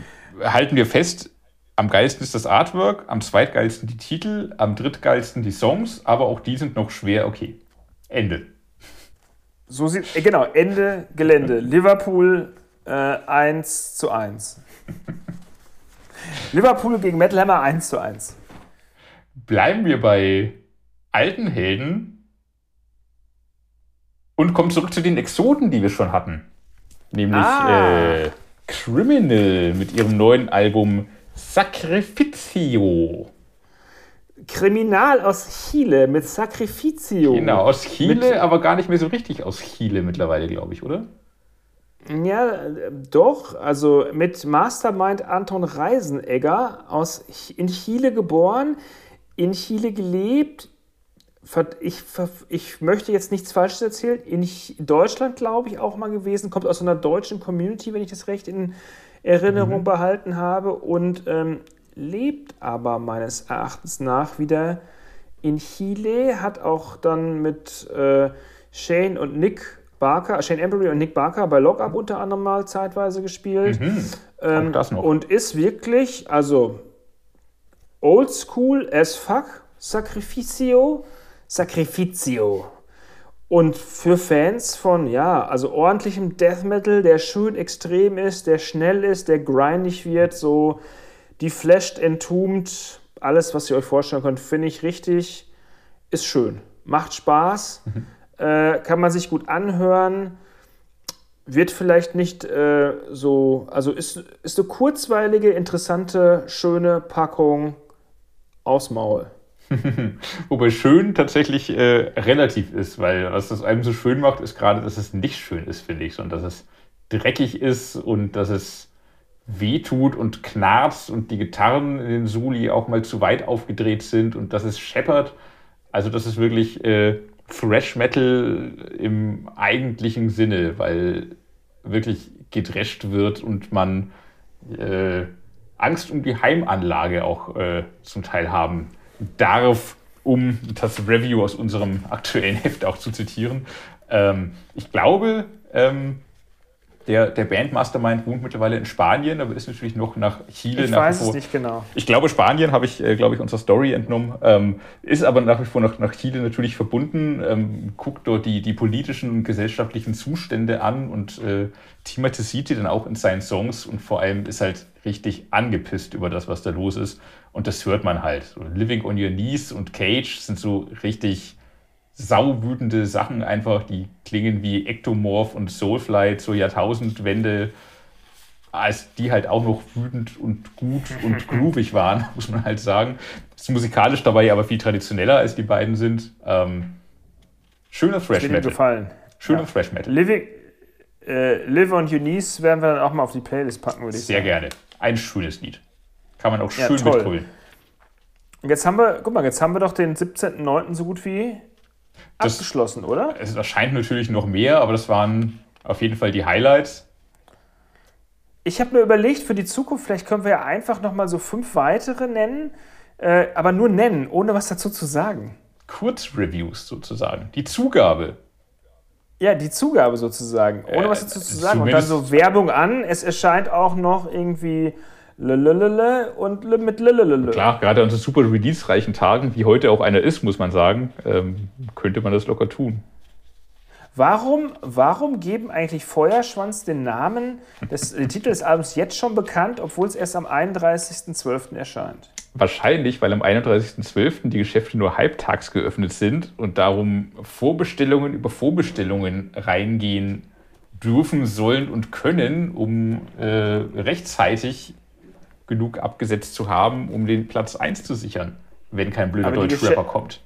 halten wir fest, am geilsten ist das Artwork, am zweitgeilsten die Titel, am drittgeilsten die Songs, aber auch die sind noch schwer okay. Ende. So sieht, äh, genau, Ende Gelände. [laughs] Liverpool äh, 1 zu 1. Liverpool gegen Metal Hammer 1 zu 1. Bleiben wir bei alten Helden und kommen zurück zu den Exoten, die wir schon hatten. Nämlich ah. äh, Criminal mit ihrem neuen Album Sacrificio. Kriminal aus Chile mit Sacrificio. Genau, aus Chile, mit, aber gar nicht mehr so richtig aus Chile mittlerweile, glaube ich, oder? Ja, doch. Also mit Mastermind Anton Reisenegger aus in Chile geboren, in Chile gelebt. Ich, ich möchte jetzt nichts Falsches erzählen. In Deutschland, glaube ich, auch mal gewesen. Kommt aus einer deutschen Community, wenn ich das recht in Erinnerung mhm. behalten habe. Und ähm, lebt aber meines Erachtens nach wieder in Chile. Hat auch dann mit äh, Shane und Nick Barker, Shane Embury und Nick Barker bei Lockup unter anderem mal zeitweise gespielt. Mhm. Ähm, das noch. Und ist wirklich, also old school as fuck, Sacrificio, Sacrificio. Und für Fans von, ja, also ordentlichem Death Metal, der schön extrem ist, der schnell ist, der grindig wird, so die flasht, entombed, alles, was ihr euch vorstellen könnt, finde ich richtig, ist schön. Macht Spaß. Mhm äh, kann man sich gut anhören, wird vielleicht nicht äh, so, also ist, ist eine kurzweilige, interessante, schöne Packung aus Maul. [laughs] Wobei schön tatsächlich äh, relativ ist, weil was das einem so schön macht, ist gerade, dass es nicht schön ist, finde ich, sondern dass es dreckig ist und dass es wehtut und knarzt und die Gitarren in den Suli auch mal zu weit aufgedreht sind und dass es scheppert. Also, dass es wirklich äh, Thrash Metal im eigentlichen Sinne, weil wirklich gedrescht wird und man äh, Angst um die Heimanlage auch äh, zum Teil haben darf, um das Review aus unserem aktuellen Heft auch zu zitieren. Ähm, ich glaube, ähm, der, der Bandmastermind wohnt mittlerweile in Spanien, aber ist natürlich noch nach Chile. Ich nach weiß es nicht genau. Ich glaube, Spanien habe ich, äh, glaube ich, unserer Story entnommen. Ähm, ist aber nach wie vor noch nach Chile natürlich verbunden. Ähm, guckt dort die, die politischen und gesellschaftlichen Zustände an und äh, thematisiert die dann auch in seinen Songs und vor allem ist halt richtig angepisst über das, was da los ist. Und das hört man halt. So, Living on Your Knees und Cage sind so richtig sauwütende Sachen einfach, die klingen wie Ectomorph und Soulfly zur Jahrtausendwende, als die halt auch noch wütend und gut und [laughs] groovig waren, [laughs] muss man halt sagen. Ist musikalisch dabei aber viel traditioneller als die beiden sind. Ähm, schöner Thrash Metal. gefallen. Schöner ja. Thrash Metal. Living, äh, Live on Eunice werden wir dann auch mal auf die Playlist packen, würde ich Sehr sagen. Sehr gerne. Ein schönes Lied. Kann man auch schön ja, mitgrölen. Und jetzt haben wir, guck mal, jetzt haben wir doch den 17.09. so gut wie das, abgeschlossen, oder? Es erscheint natürlich noch mehr, aber das waren auf jeden Fall die Highlights. Ich habe mir überlegt, für die Zukunft, vielleicht können wir ja einfach nochmal so fünf weitere nennen, äh, aber nur nennen, ohne was dazu zu sagen. Kurzreviews sozusagen. Die Zugabe. Ja, die Zugabe sozusagen, ohne äh, was dazu zu sagen. Und dann so Werbung an. Es erscheint auch noch irgendwie Lelelele und mit Lelelele. Klar, gerade an so super release-reichen Tagen, wie heute auch einer ist, muss man sagen, ähm, könnte man das locker tun. Warum, warum geben eigentlich Feuerschwanz den Namen des den Titel des Albums jetzt schon bekannt, obwohl es erst am 31.12. erscheint? Wahrscheinlich, weil am 31.12. die Geschäfte nur halbtags geöffnet sind und darum Vorbestellungen über Vorbestellungen reingehen dürfen, sollen und können, um äh, rechtzeitig genug abgesetzt zu haben, um den Platz 1 zu sichern, wenn kein blöder Deutschrapper kommt.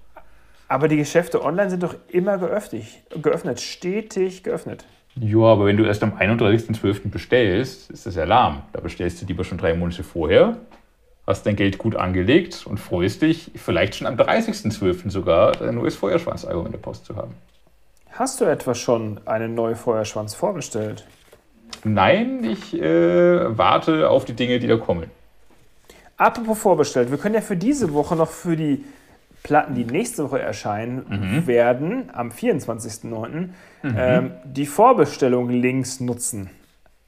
Aber die Geschäfte online sind doch immer geöffnet, geöffnet stetig geöffnet. Ja, aber wenn du erst am 31.12. bestellst, ist das ja lahm. Da bestellst du lieber schon drei Monate vorher, hast dein Geld gut angelegt und freust dich, vielleicht schon am 30.12. sogar dein neues Feuerschwanz-Album in der Post zu haben. Hast du etwa schon einen neuen Feuerschwanz vorbestellt? Nein, ich äh, warte auf die Dinge, die da kommen. Apropos vorbestellt, wir können ja für diese Woche noch für die Platten, die nächste Woche erscheinen mhm. werden, am 24.09., mhm. ähm, die Vorbestellung-Links nutzen.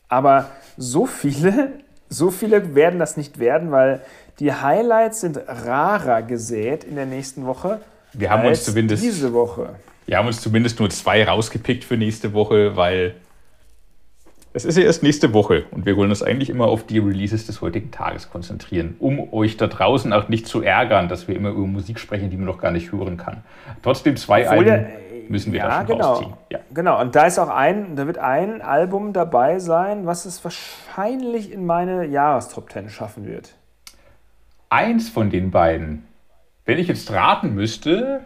Aber so viele, [laughs] so viele werden das nicht werden, weil die Highlights sind rarer gesät in der nächsten Woche. Wir haben uns zumindest diese Woche. Wir haben uns zumindest nur zwei rausgepickt für nächste Woche, weil es ist ja erst nächste Woche und wir wollen uns eigentlich immer auf die Releases des heutigen Tages konzentrieren, um euch da draußen auch nicht zu ärgern, dass wir immer über Musik sprechen, die man noch gar nicht hören kann. Trotzdem zwei Alben müssen wir ja, da schon genau. rausziehen. Ja. Genau, und da ist auch ein, da wird ein Album dabei sein, was es wahrscheinlich in meine Jahrestop 10 schaffen wird. Eins von den beiden. Wenn ich jetzt raten müsste,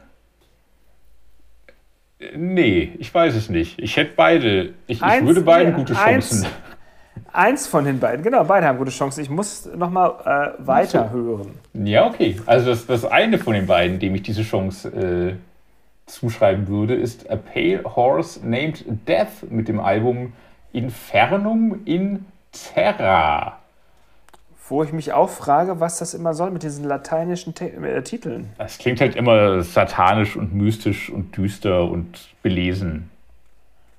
Nee, ich weiß es nicht. Ich hätte beide. Ich, eins, ich würde beiden nee, gute Chancen. Eins, eins, von den beiden, genau, beide haben gute Chancen. Ich muss nochmal äh, weiterhören. Ja, okay. Also das, das eine von den beiden, dem ich diese Chance äh, zuschreiben würde, ist A Pale Horse Named Death mit dem Album Infernum in Terra. Wo ich mich auch frage, was das immer soll mit diesen lateinischen T äh, Titeln. Es klingt halt immer satanisch und mystisch und düster und belesen.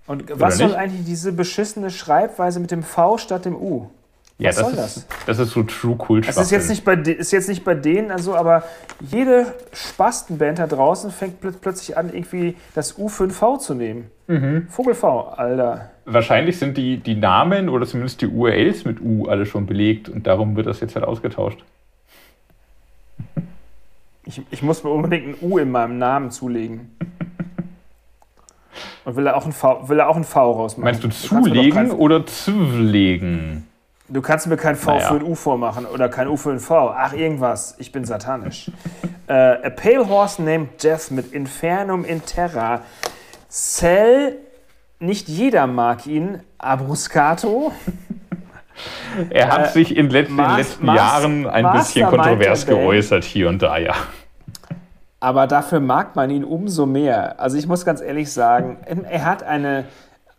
Und was soll eigentlich diese beschissene Schreibweise mit dem V statt dem U? Ja, Was das soll das? Ist, das ist so True Kult. Das ist jetzt, nicht bei, ist jetzt nicht bei denen, also, aber jede Spastenband da draußen fängt pl plötzlich an, irgendwie das U5V zu nehmen. Mhm. Vogel V, Alter. Wahrscheinlich sind die, die Namen oder zumindest die URLs mit U alle schon belegt und darum wird das jetzt halt ausgetauscht. Ich, ich muss mir unbedingt ein U in meinem Namen zulegen. Und will er auch ein V, will er auch ein V rausmachen? Meinst du zulegen du oder zulegen? Du kannst mir kein V naja. für ein U vormachen oder kein U für ein V. Ach, irgendwas. Ich bin satanisch. uh, a Pale Horse Named Death mit Infernum in Terra. Cell, nicht jeder mag ihn. Abruscato. [laughs] Er hat äh, sich in den letzten Mas Jahren ein Master bisschen kontrovers geäußert, hier und da, ja. Aber dafür mag man ihn umso mehr. Also ich muss ganz ehrlich sagen, er hat eine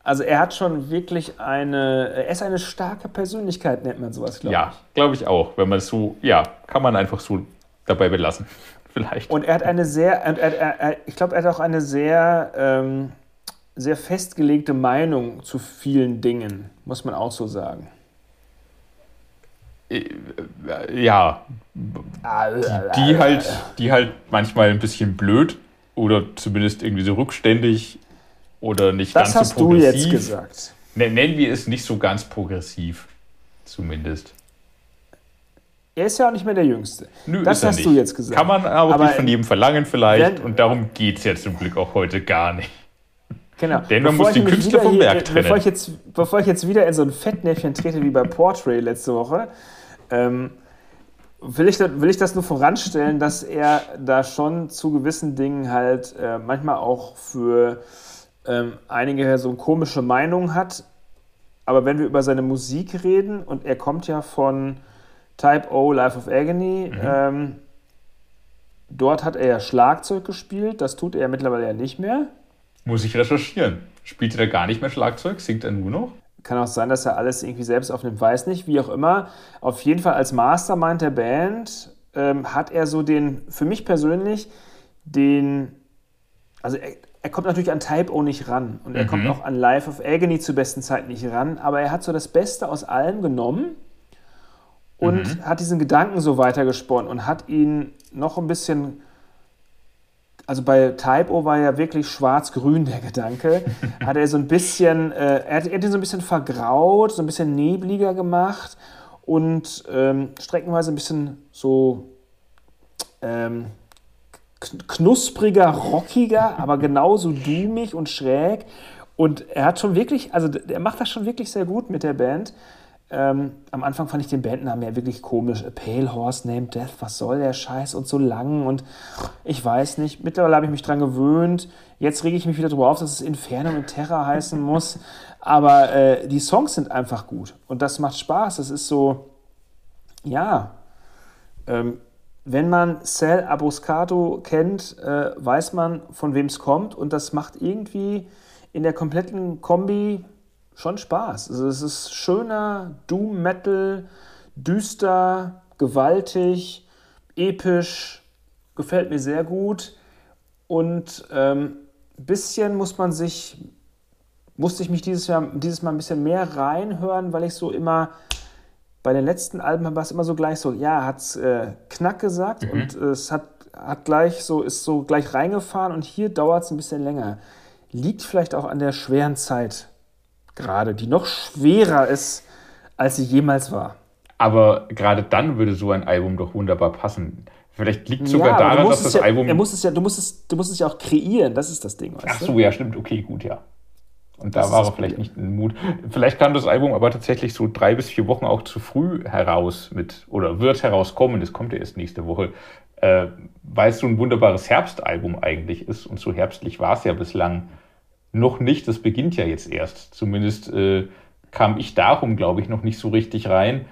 also er hat schon wirklich eine, er ist eine starke Persönlichkeit, nennt man sowas, glaube ja, ich. Ja, glaube ich auch. Wenn man es so, ja, kann man einfach so dabei belassen, [laughs] vielleicht. Und er hat eine sehr, er, er, er, ich glaube, er hat auch eine sehr, ähm, sehr festgelegte Meinung zu vielen Dingen, muss man auch so sagen. Äh, ja, die, die halt, die halt manchmal ein bisschen blöd oder zumindest irgendwie so rückständig oder nicht das ganz so progressiv. Das hast du jetzt gesagt. Nennen wir es nicht so ganz progressiv, zumindest. Er ist ja auch nicht mehr der Jüngste. Nö, das hast nicht. du jetzt gesagt. Kann man aber, aber nicht von jedem verlangen vielleicht. Und darum geht es ja zum Glück auch heute gar nicht. Genau. Bevor muss den Künstler vom Werk trennen. Bevor ich, jetzt, bevor ich jetzt wieder in so ein Fettnäpfchen trete wie bei Portrait letzte Woche, ähm, will, ich, will ich das nur voranstellen, dass er da schon zu gewissen Dingen halt äh, manchmal auch für ähm, einige so komische Meinung hat. Aber wenn wir über seine Musik reden, und er kommt ja von Type O, Life of Agony, mhm. ähm, dort hat er ja Schlagzeug gespielt, das tut er mittlerweile ja nicht mehr. Muss ich recherchieren. Spielt er gar nicht mehr Schlagzeug? Singt er nur noch? Kann auch sein, dass er alles irgendwie selbst aufnimmt, weiß nicht, wie auch immer. Auf jeden Fall als Mastermind der Band ähm, hat er so den, für mich persönlich, den, also er, er kommt natürlich an Type O nicht ran und er mhm. kommt auch an Life of Agony zur besten Zeit nicht ran, aber er hat so das Beste aus allem genommen und mhm. hat diesen Gedanken so weitergesponnen und hat ihn noch ein bisschen, also bei Type O war ja wirklich schwarz-grün der Gedanke, [laughs] hat er so ein bisschen, äh, er, hat, er hat ihn so ein bisschen vergraut, so ein bisschen nebliger gemacht und ähm, streckenweise ein bisschen so ähm, knuspriger, rockiger, aber genauso dummig und schräg. Und er hat schon wirklich, also er macht das schon wirklich sehr gut mit der Band. Ähm, am Anfang fand ich den Bandnamen ja wirklich komisch. A Pale Horse Named Death, was soll der Scheiß und so lang und ich weiß nicht. Mittlerweile habe ich mich dran gewöhnt. Jetzt rege ich mich wieder darüber auf, dass es Inferno und Terra heißen muss. Aber äh, die Songs sind einfach gut und das macht Spaß. Das ist so, ja, ähm, wenn man Cell Abuscato kennt, äh, weiß man, von wem es kommt und das macht irgendwie in der kompletten Kombi schon Spaß. Also es ist schöner Doom Metal, düster, gewaltig, episch, gefällt mir sehr gut und ähm, bisschen muss man sich musste ich mich dieses Jahr dieses Mal ein bisschen mehr reinhören, weil ich so immer bei den letzten Alben war es immer so gleich so, ja, hat es äh, knack gesagt mhm. und äh, es hat, hat gleich so, ist so gleich reingefahren und hier dauert es ein bisschen länger. Liegt vielleicht auch an der schweren Zeit gerade, die noch schwerer ist, als sie jemals war. Aber gerade dann würde so ein Album doch wunderbar passen. Vielleicht liegt es sogar ja, daran, dass das ja, Album. Er muss es ja, du, musst es, du musst es ja auch kreieren, das ist das Ding. Ach so, du? ja, stimmt. Okay, gut, ja. Und da war er vielleicht nicht in Mut. Vielleicht kam das Album aber tatsächlich so drei bis vier Wochen auch zu früh heraus mit, oder wird herauskommen, das kommt ja erst nächste Woche, äh, weil es so ein wunderbares Herbstalbum eigentlich ist. Und so herbstlich war es ja bislang noch nicht. Das beginnt ja jetzt erst. Zumindest äh, kam ich darum, glaube ich, noch nicht so richtig rein.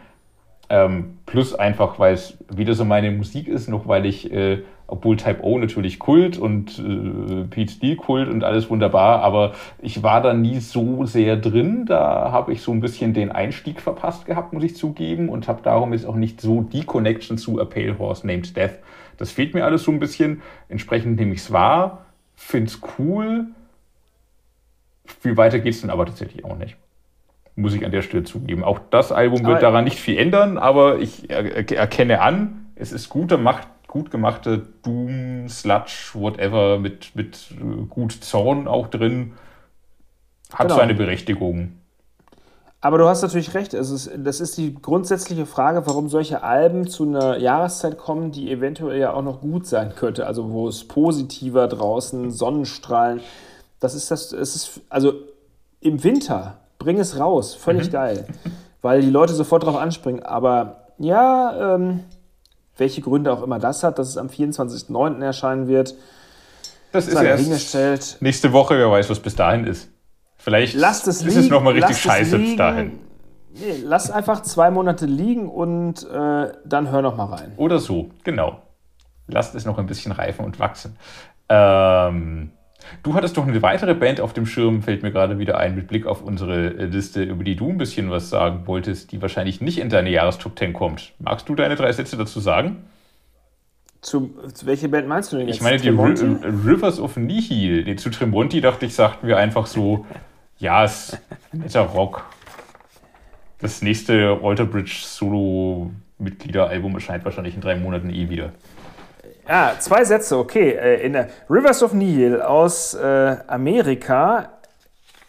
Ähm, plus einfach, weil es wieder so meine Musik ist, noch weil ich äh, obwohl Type O natürlich Kult und äh, PhD Kult und alles wunderbar, aber ich war da nie so sehr drin. Da habe ich so ein bisschen den Einstieg verpasst gehabt, muss ich zugeben, und habe darum jetzt auch nicht so die Connection zu A Pale Horse Named Death. Das fehlt mir alles so ein bisschen. Entsprechend nehme ich es wahr, finde es cool. Viel weiter geht es dann aber tatsächlich auch nicht. Muss ich an der Stelle zugeben. Auch das Album wird daran nicht viel ändern, aber ich erkenne an, es ist guter, macht gut gemachte Doom, Sludge, whatever, mit, mit äh, gut Zorn auch drin, hat genau. seine Berechtigung. Aber du hast natürlich recht. Ist, das ist die grundsätzliche Frage, warum solche Alben zu einer Jahreszeit kommen, die eventuell ja auch noch gut sein könnte. Also wo es positiver draußen, Sonnenstrahlen. Das ist das, es ist, also im Winter, bring es raus, völlig mhm. geil. Weil die Leute sofort drauf anspringen. Aber ja, ähm, welche Gründe auch immer das hat, dass es am 24.09. erscheinen wird. Das ist erst nächste Woche, wer weiß, was bis dahin ist. Vielleicht lasst es ist es nochmal richtig scheiße bis dahin. Nee, lass einfach zwei Monate liegen und äh, dann hör noch mal rein. Oder so, genau. Lasst es noch ein bisschen reifen und wachsen. Ähm, Du hattest doch eine weitere Band auf dem Schirm, fällt mir gerade wieder ein, mit Blick auf unsere äh, Liste, über die du ein bisschen was sagen wolltest, die wahrscheinlich nicht in deine Jahrestop 10 kommt. Magst du deine drei Sätze dazu sagen? Zu, zu welche Band meinst du denn jetzt? Ich meine die R Rivers of Nihil. Nee, zu Tremonti dachte ich, sagten wir einfach so, [laughs] ja, es ist netter Rock. Das nächste Walter Bridge Solo-Mitgliederalbum erscheint wahrscheinlich in drei Monaten eh wieder. Ja, zwei Sätze, okay. Äh, in der Rivers of Nihil aus äh, Amerika.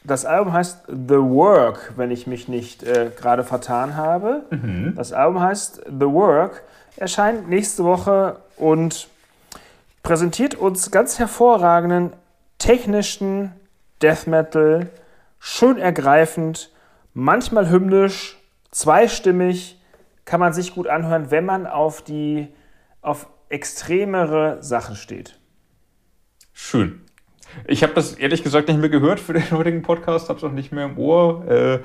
Das Album heißt The Work, wenn ich mich nicht äh, gerade vertan habe. Mhm. Das Album heißt The Work, erscheint nächste Woche und präsentiert uns ganz hervorragenden technischen Death Metal, schön ergreifend, manchmal hymnisch, zweistimmig, kann man sich gut anhören, wenn man auf die auf extremere Sachen steht. Schön. Ich habe das ehrlich gesagt nicht mehr gehört für den [laughs] heutigen Podcast, habe es auch nicht mehr im Ohr. Äh,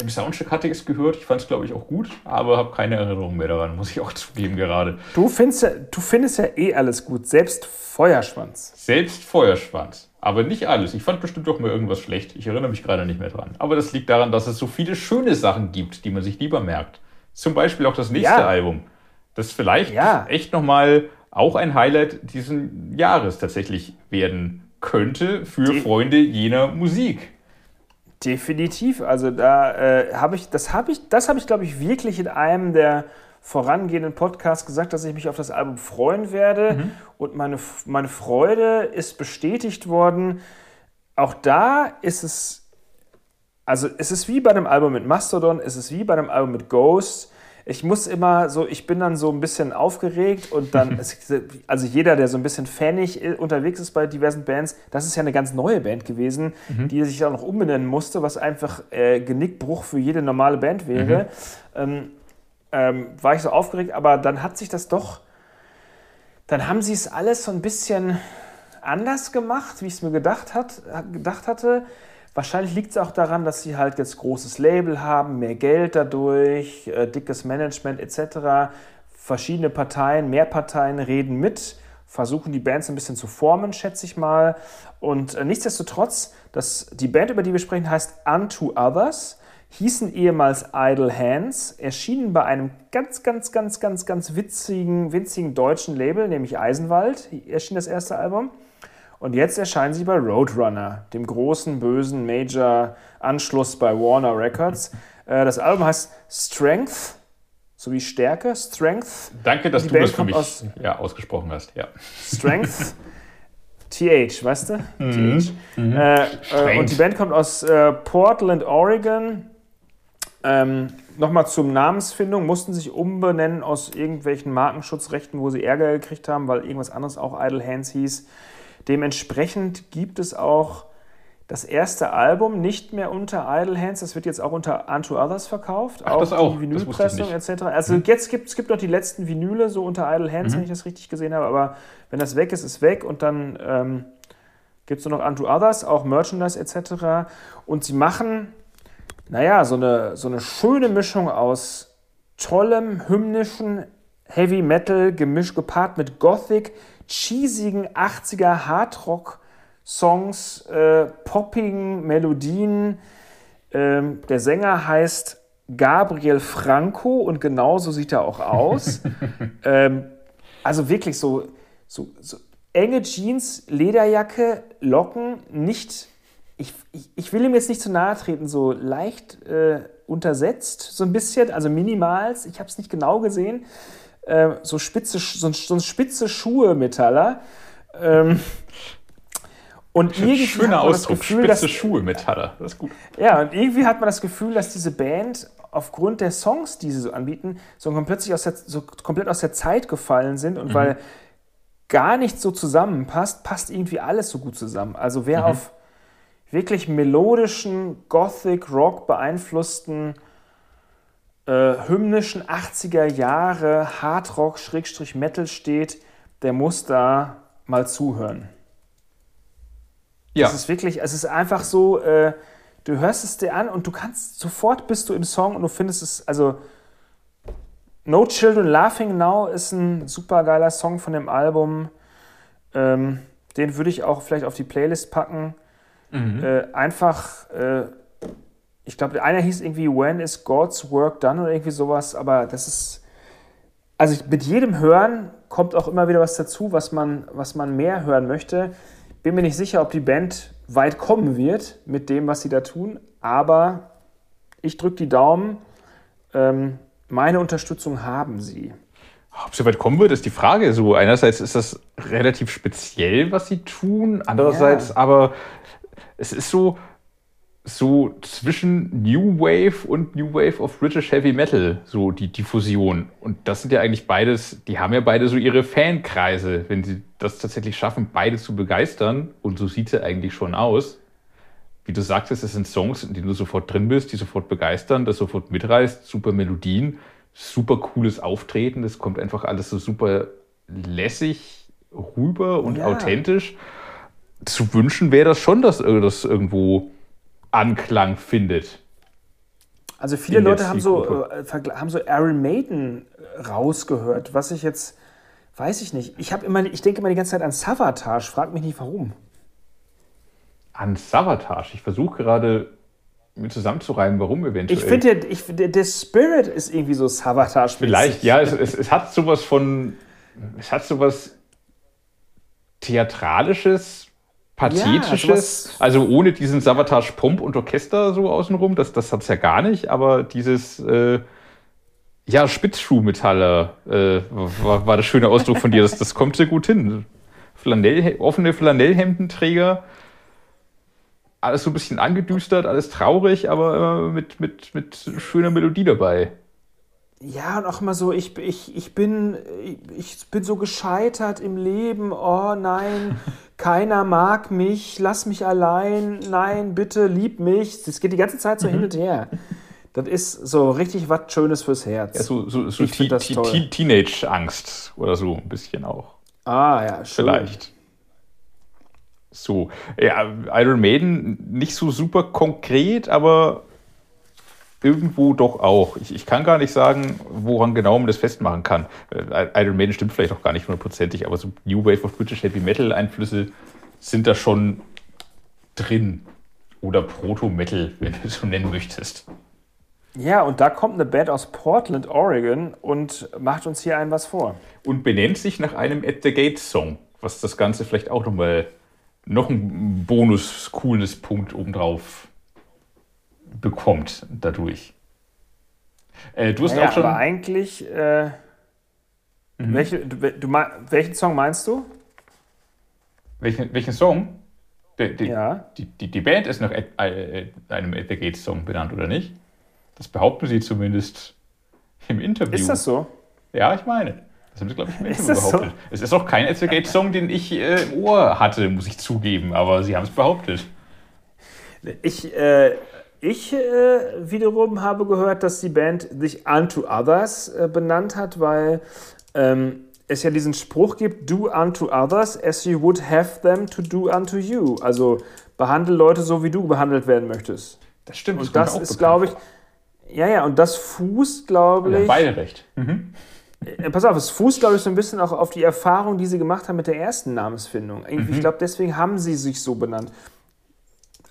Im Soundcheck hatte ich es gehört, ich fand es glaube ich auch gut, aber habe keine Erinnerung mehr daran, muss ich auch [laughs] zugeben gerade. Du findest, ja, du findest ja eh alles gut, selbst Feuerschwanz. Selbst Feuerschwanz, aber nicht alles. Ich fand bestimmt auch mal irgendwas schlecht, ich erinnere mich gerade nicht mehr dran. Aber das liegt daran, dass es so viele schöne Sachen gibt, die man sich lieber merkt. Zum Beispiel auch das nächste ja. Album das vielleicht ja. echt nochmal auch ein Highlight dieses Jahres tatsächlich werden könnte für De Freunde jener Musik. Definitiv. Also da äh, habe ich, das habe ich, das habe ich, glaube ich, wirklich in einem der vorangehenden Podcasts gesagt, dass ich mich auf das Album freuen werde. Mhm. Und meine, meine Freude ist bestätigt worden. Auch da ist es, also es ist wie bei einem Album mit Mastodon, es ist wie bei einem Album mit Ghost ich muss immer so, ich bin dann so ein bisschen aufgeregt und dann, [laughs] also jeder, der so ein bisschen fanig unterwegs ist bei diversen Bands, das ist ja eine ganz neue Band gewesen, mhm. die sich auch noch umbenennen musste, was einfach äh, Genickbruch für jede normale Band wäre. Mhm. Ähm, ähm, war ich so aufgeregt, aber dann hat sich das doch, dann haben sie es alles so ein bisschen anders gemacht, wie ich es mir gedacht, hat, gedacht hatte. Wahrscheinlich liegt es auch daran, dass sie halt jetzt großes Label haben, mehr Geld dadurch, äh, dickes Management etc. Verschiedene Parteien, mehr Parteien reden mit, versuchen die Bands ein bisschen zu formen, schätze ich mal. Und äh, nichtsdestotrotz, das, die Band, über die wir sprechen, heißt Unto Others hießen ehemals Idle Hands, erschienen bei einem ganz, ganz, ganz, ganz, ganz witzigen, winzigen deutschen Label, nämlich Eisenwald, erschien das erste Album. Und jetzt erscheinen sie bei Roadrunner, dem großen, bösen Major-Anschluss bei Warner Records. Äh, das Album heißt Strength, sowie Stärke, Strength. Danke, dass du Band das für mich aus, ja, ausgesprochen hast. Ja. Strength. [laughs] TH, weißt du? Mhm. TH. Mhm. Äh, äh, und die Band kommt aus äh, Portland, Oregon. Ähm, Nochmal zur Namensfindung, mussten sich umbenennen aus irgendwelchen Markenschutzrechten, wo sie Ärger gekriegt haben, weil irgendwas anderes auch Idle Hands hieß. Dementsprechend gibt es auch das erste Album nicht mehr unter Idle Hands, das wird jetzt auch unter Unto Others verkauft, Ach, auch das auch. die Vinylpressung etc. Also mhm. jetzt gibt es gibt noch die letzten Vinyle so unter Idle Hands, mhm. wenn ich das richtig gesehen habe, aber wenn das weg ist, ist weg und dann ähm, gibt es nur noch Unto Others, auch Merchandise etc. Und sie machen, naja, so eine, so eine schöne Mischung aus tollem, hymnischen Heavy Metal, gemischt gepaart mit Gothic, cheesigen 80er Hardrock-Songs, äh, poppigen Melodien. Ähm, der Sänger heißt Gabriel Franco und genauso sieht er auch aus. [laughs] ähm, also wirklich so, so, so, enge Jeans, Lederjacke, Locken, nicht. Ich, ich, ich, will ihm jetzt nicht zu nahe treten, so leicht äh, untersetzt, so ein bisschen, also minimals. Ich habe es nicht genau gesehen. Äh, so, spitze, so, so ein spitze Schuhe-Metaller. Ähm, und irgendwie Schöner Ausdruck, Gefühl, spitze dass, Schuhe Metaller, das ist gut. Ja, und irgendwie hat man das Gefühl, dass diese Band aufgrund der Songs, die sie so anbieten, so komplett aus der, so komplett aus der Zeit gefallen sind und mhm. weil gar nicht so zusammenpasst, passt irgendwie alles so gut zusammen. Also wer mhm. auf wirklich melodischen, Gothic, Rock beeinflussten äh, hymnischen 80er Jahre Hardrock-Metal steht, der muss da mal zuhören. Ja. Es ist wirklich, es ist einfach so, äh, du hörst es dir an und du kannst, sofort bist du im Song und du findest es, also No Children Laughing Now ist ein super geiler Song von dem Album. Ähm, den würde ich auch vielleicht auf die Playlist packen. Mhm. Äh, einfach äh, ich glaube, einer hieß irgendwie When is God's Work Done oder irgendwie sowas, aber das ist, also mit jedem Hören kommt auch immer wieder was dazu, was man, was man mehr hören möchte. Bin mir nicht sicher, ob die Band weit kommen wird mit dem, was sie da tun, aber ich drücke die Daumen. Ähm, meine Unterstützung haben sie. Ob sie weit kommen wird, ist die Frage. So, einerseits ist das relativ speziell, was sie tun, andererseits ja. aber es ist so, so zwischen New Wave und New Wave of British Heavy Metal, so die, die Fusion. Und das sind ja eigentlich beides, die haben ja beide so ihre Fankreise, wenn sie das tatsächlich schaffen, beide zu begeistern. Und so sieht es ja eigentlich schon aus. Wie du sagtest, es sind Songs, in denen du sofort drin bist, die sofort begeistern, das sofort mitreißt, super Melodien, super cooles Auftreten, das kommt einfach alles so super lässig rüber und ja. authentisch. Zu wünschen wäre das schon, dass das irgendwo Anklang findet. Also viele Leute haben so, äh, haben so Iron Maiden rausgehört, was ich jetzt, weiß ich nicht. Ich, immer, ich denke immer die ganze Zeit an Savatage, frag mich nicht warum. An Savatage? Ich versuche gerade mir zusammenzureimen, warum eventuell. Ich finde, der, der, Spirit ist irgendwie so Savatage. Vielleicht, ja, es, es, es hat sowas von, es hat sowas Theatralisches, Pathetisches, ja, also ohne diesen Savatage Pump und Orchester so außenrum, das, das hat es ja gar nicht, aber dieses äh, ja, Spitzschuhmetaller äh, war, war der schöne Ausdruck von dir, das, das kommt sehr gut hin. Flanell, offene Flanellhemdenträger, alles so ein bisschen angedüstert, alles traurig, aber mit, mit, mit schöner Melodie dabei. ja, und auch immer so, ich, ich, ich, bin, ich bin so gescheitert im Leben, oh nein, keiner mag mich, lass mich allein, nein, bitte, lieb mich. Das geht die ganze Zeit so hin und her. Das ist so richtig was Schönes fürs Herz. Ja, so so, so Teenage-Angst oder so ein bisschen auch. Ah, ja, schön. Vielleicht. So, ja, Iron Maiden nicht so super konkret, aber irgendwo doch auch. Ich, ich kann gar nicht sagen, woran genau man das festmachen kann. Äh, Iron Maiden stimmt vielleicht auch gar nicht hundertprozentig, aber so New Wave of British Heavy Metal Einflüsse sind da schon drin. Oder Proto-Metal, [laughs] wenn du es so nennen möchtest. Ja, und da kommt eine Band aus Portland, Oregon und macht uns hier ein was vor. Und benennt sich nach einem At the Gate Song, was das Ganze vielleicht auch nochmal noch ein Bonus-cooles Punkt obendrauf bekommt dadurch. Äh, du hast naja, auch schon. Aber eigentlich. Äh, mhm. welche, du, du, welchen Song meinst du? Welchen, welchen Song? Die, die, ja. die, die, die Band ist nach äh, einem At the Gates Song benannt, oder nicht? Das behaupten sie zumindest im Interview. Ist das so? Ja, ich meine. Das haben sie, glaube ich, im Interview behauptet. So? Es ist auch kein At the Gates Song, den ich äh, im Ohr hatte, muss ich zugeben, aber sie haben es behauptet. Ich, äh, ich äh, wiederum habe gehört, dass die Band sich Unto Others äh, benannt hat, weil ähm, es ja diesen Spruch gibt, do unto others as you would have them to do unto you. Also behandle Leute so, wie du behandelt werden möchtest. Das stimmt. Und das, das ist, glaube ich, ja, ja, und das fußt, glaube ich. Beide recht. Mhm. Äh, pass auf, es fußt, glaube ich, so ein bisschen auch auf die Erfahrung, die sie gemacht haben mit der ersten Namensfindung. Mhm. Ich glaube, deswegen haben sie sich so benannt.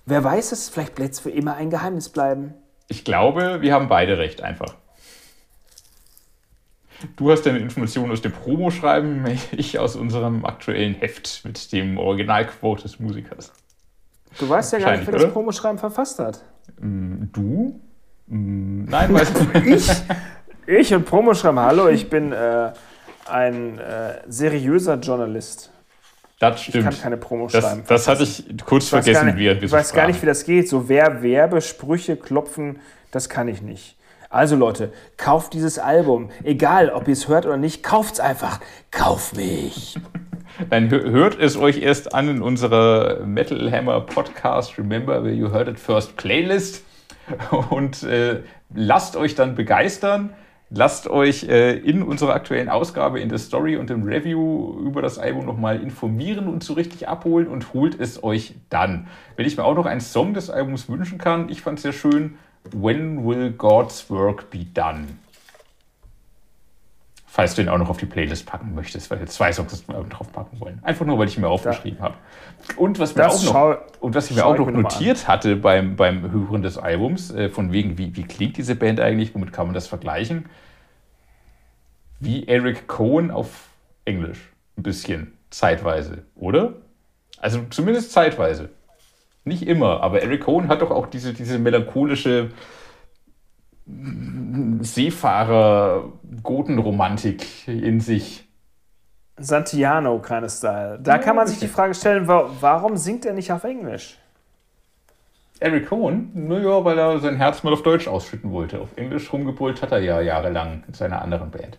Wer weiß es, vielleicht bleibt es für immer ein Geheimnis bleiben. Ich glaube, wir haben beide recht einfach. Du hast deine Informationen aus dem Promo-Schreiben, [laughs] ich aus unserem aktuellen Heft mit dem Originalquote des Musikers. Du weißt ja gar nicht, wer das Promoschreiben verfasst hat. Mm, du? Mm, nein, weiß ich nicht. ich? Ich und Promoschreiben, hallo, ich bin äh, ein äh, seriöser Journalist. Das stimmt. Ich kann keine Promo schreiben. Das, hatte ich kurz ich vergessen, nicht, wie er Ich weiß gar nicht, wie das geht. So wer Werbesprüche klopfen, das kann ich nicht. Also Leute, kauft dieses Album. Egal, ob ihr es hört oder nicht, kauft es einfach. Kauf mich. [laughs] Dann hört es euch erst an in unserer Metal Hammer Podcast Remember Where You Heard It First Playlist [laughs] und äh, lasst euch dann begeistern. Lasst euch äh, in unserer aktuellen Ausgabe, in der Story und im Review über das Album nochmal informieren und so richtig abholen und holt es euch dann. Wenn ich mir auch noch einen Song des Albums wünschen kann, ich fand es sehr schön, When Will God's Work Be Done? Falls du ihn auch noch auf die Playlist packen möchtest, weil wir zwei Songs drauf packen wollen. Einfach nur, weil ich ihn mir aufgeschrieben habe. Und was, mir auch noch, und was ich mir auch noch notiert hatte beim, beim Hören des Albums, äh, von wegen, wie, wie klingt diese Band eigentlich, womit kann man das vergleichen? Wie Eric Cohen auf Englisch. Ein bisschen, zeitweise, oder? Also zumindest zeitweise. Nicht immer, aber Eric Cohen hat doch auch diese, diese melancholische Seefahrer-Gotenromantik in sich. Santiano of Style. Da kann man sich die Frage stellen, warum singt er nicht auf Englisch? Eric Cohen? Naja, weil er sein Herz mal auf Deutsch ausschütten wollte. Auf Englisch rumgebrüllt hat er ja jahrelang in seiner anderen Band.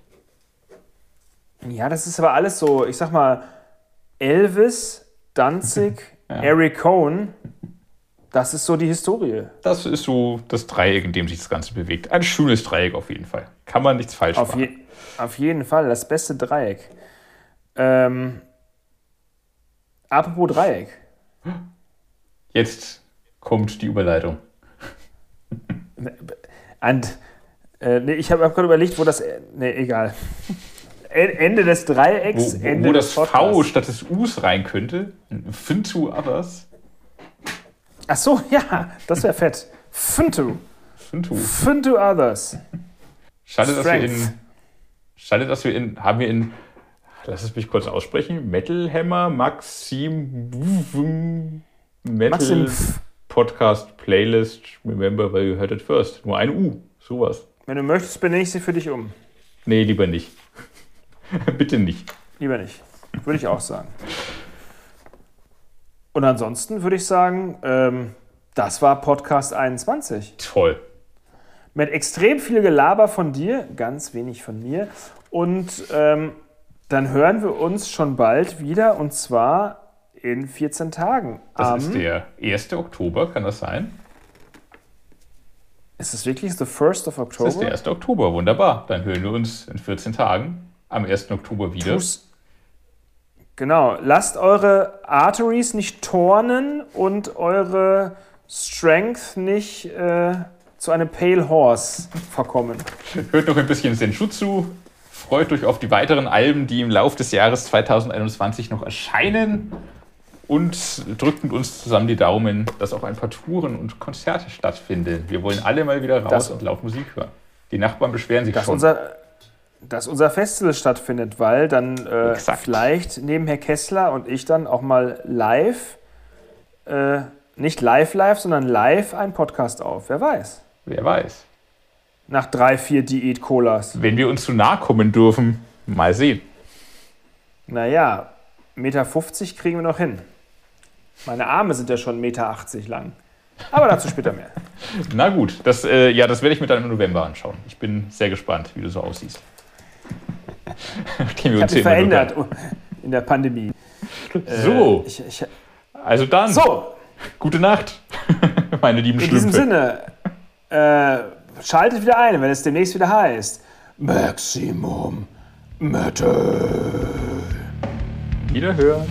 Ja, das ist aber alles so, ich sag mal, Elvis, Danzig, [laughs] ja. Eric Cohen, das ist so die Historie. Das ist so das Dreieck, in dem sich das Ganze bewegt. Ein schönes Dreieck auf jeden Fall. Kann man nichts falsch auf machen. Je auf jeden Fall, das beste Dreieck. Ähm, apropos Dreieck. Jetzt kommt die Überleitung. [laughs] Und, äh, nee, ich habe hab gerade überlegt, wo das. Nee, egal. Ende des Dreiecks. Wo, wo, Ende wo das V statt des Us rein könnte. Fintu others. Ach so, ja, das wäre fett. Fintu. Fintu. Fintu others. Schade, dass wir in. Schade, dass wir in. Haben wir in. Lass es mich kurz aussprechen. Metal Hammer Maxim. Metal Maxim. Podcast Playlist. Remember, where you heard it first. Nur ein U. Sowas. Wenn du möchtest, benenne ich sie für dich um. Nee, lieber nicht. [laughs] Bitte nicht. Lieber nicht. Würde ich auch sagen. Und ansonsten würde ich sagen, ähm, das war Podcast 21. Toll. mit extrem viel Gelaber von dir, ganz wenig von mir. Und ähm, dann hören wir uns schon bald wieder und zwar in 14 Tagen. Das ist der 1. Oktober, kann das sein? Ist es wirklich the 1st of Das October? ist der 1. Oktober, wunderbar. Dann hören wir uns in 14 Tagen am 1. Oktober wieder. Tu's- Genau, lasst eure Arteries nicht tornen und eure Strength nicht äh, zu einem Pale Horse verkommen. Hört noch ein bisschen Senjutsu. Freut euch auf die weiteren Alben, die im Laufe des Jahres 2021 noch erscheinen. Und drückt mit uns zusammen die Daumen, dass auch ein paar Touren und Konzerte stattfinden. Wir wollen alle mal wieder raus Das- und laut Musik hören. Die Nachbarn beschweren sich Dass schon. unser, dass unser Festival stattfindet, weil dann äh, vielleicht neben Herr Kessler und ich dann auch mal live, äh, nicht live live, sondern live einen Podcast auf. Wer weiß. Wer weiß. Nach drei, vier Diät-Colas. Wenn wir uns zu nahe kommen dürfen, mal sehen. Naja, Meter 50 kriegen wir noch hin. Meine Arme sind ja schon Meter 80 lang. Aber dazu später mehr. [laughs] Na gut, das, äh, ja, das werde ich mir dann im November anschauen. Ich bin sehr gespannt, wie du so aussiehst. Nachdem wir Ich uns habe mich hier immer verändert in der Pandemie. [laughs] So, Äh, ich, ich, also dann, so, gute Nacht, [laughs] meine lieben in diesem. Sinne, äh, schaltet wieder ein, wenn es demnächst wieder heißt. Maximum Metal. Wiederhören.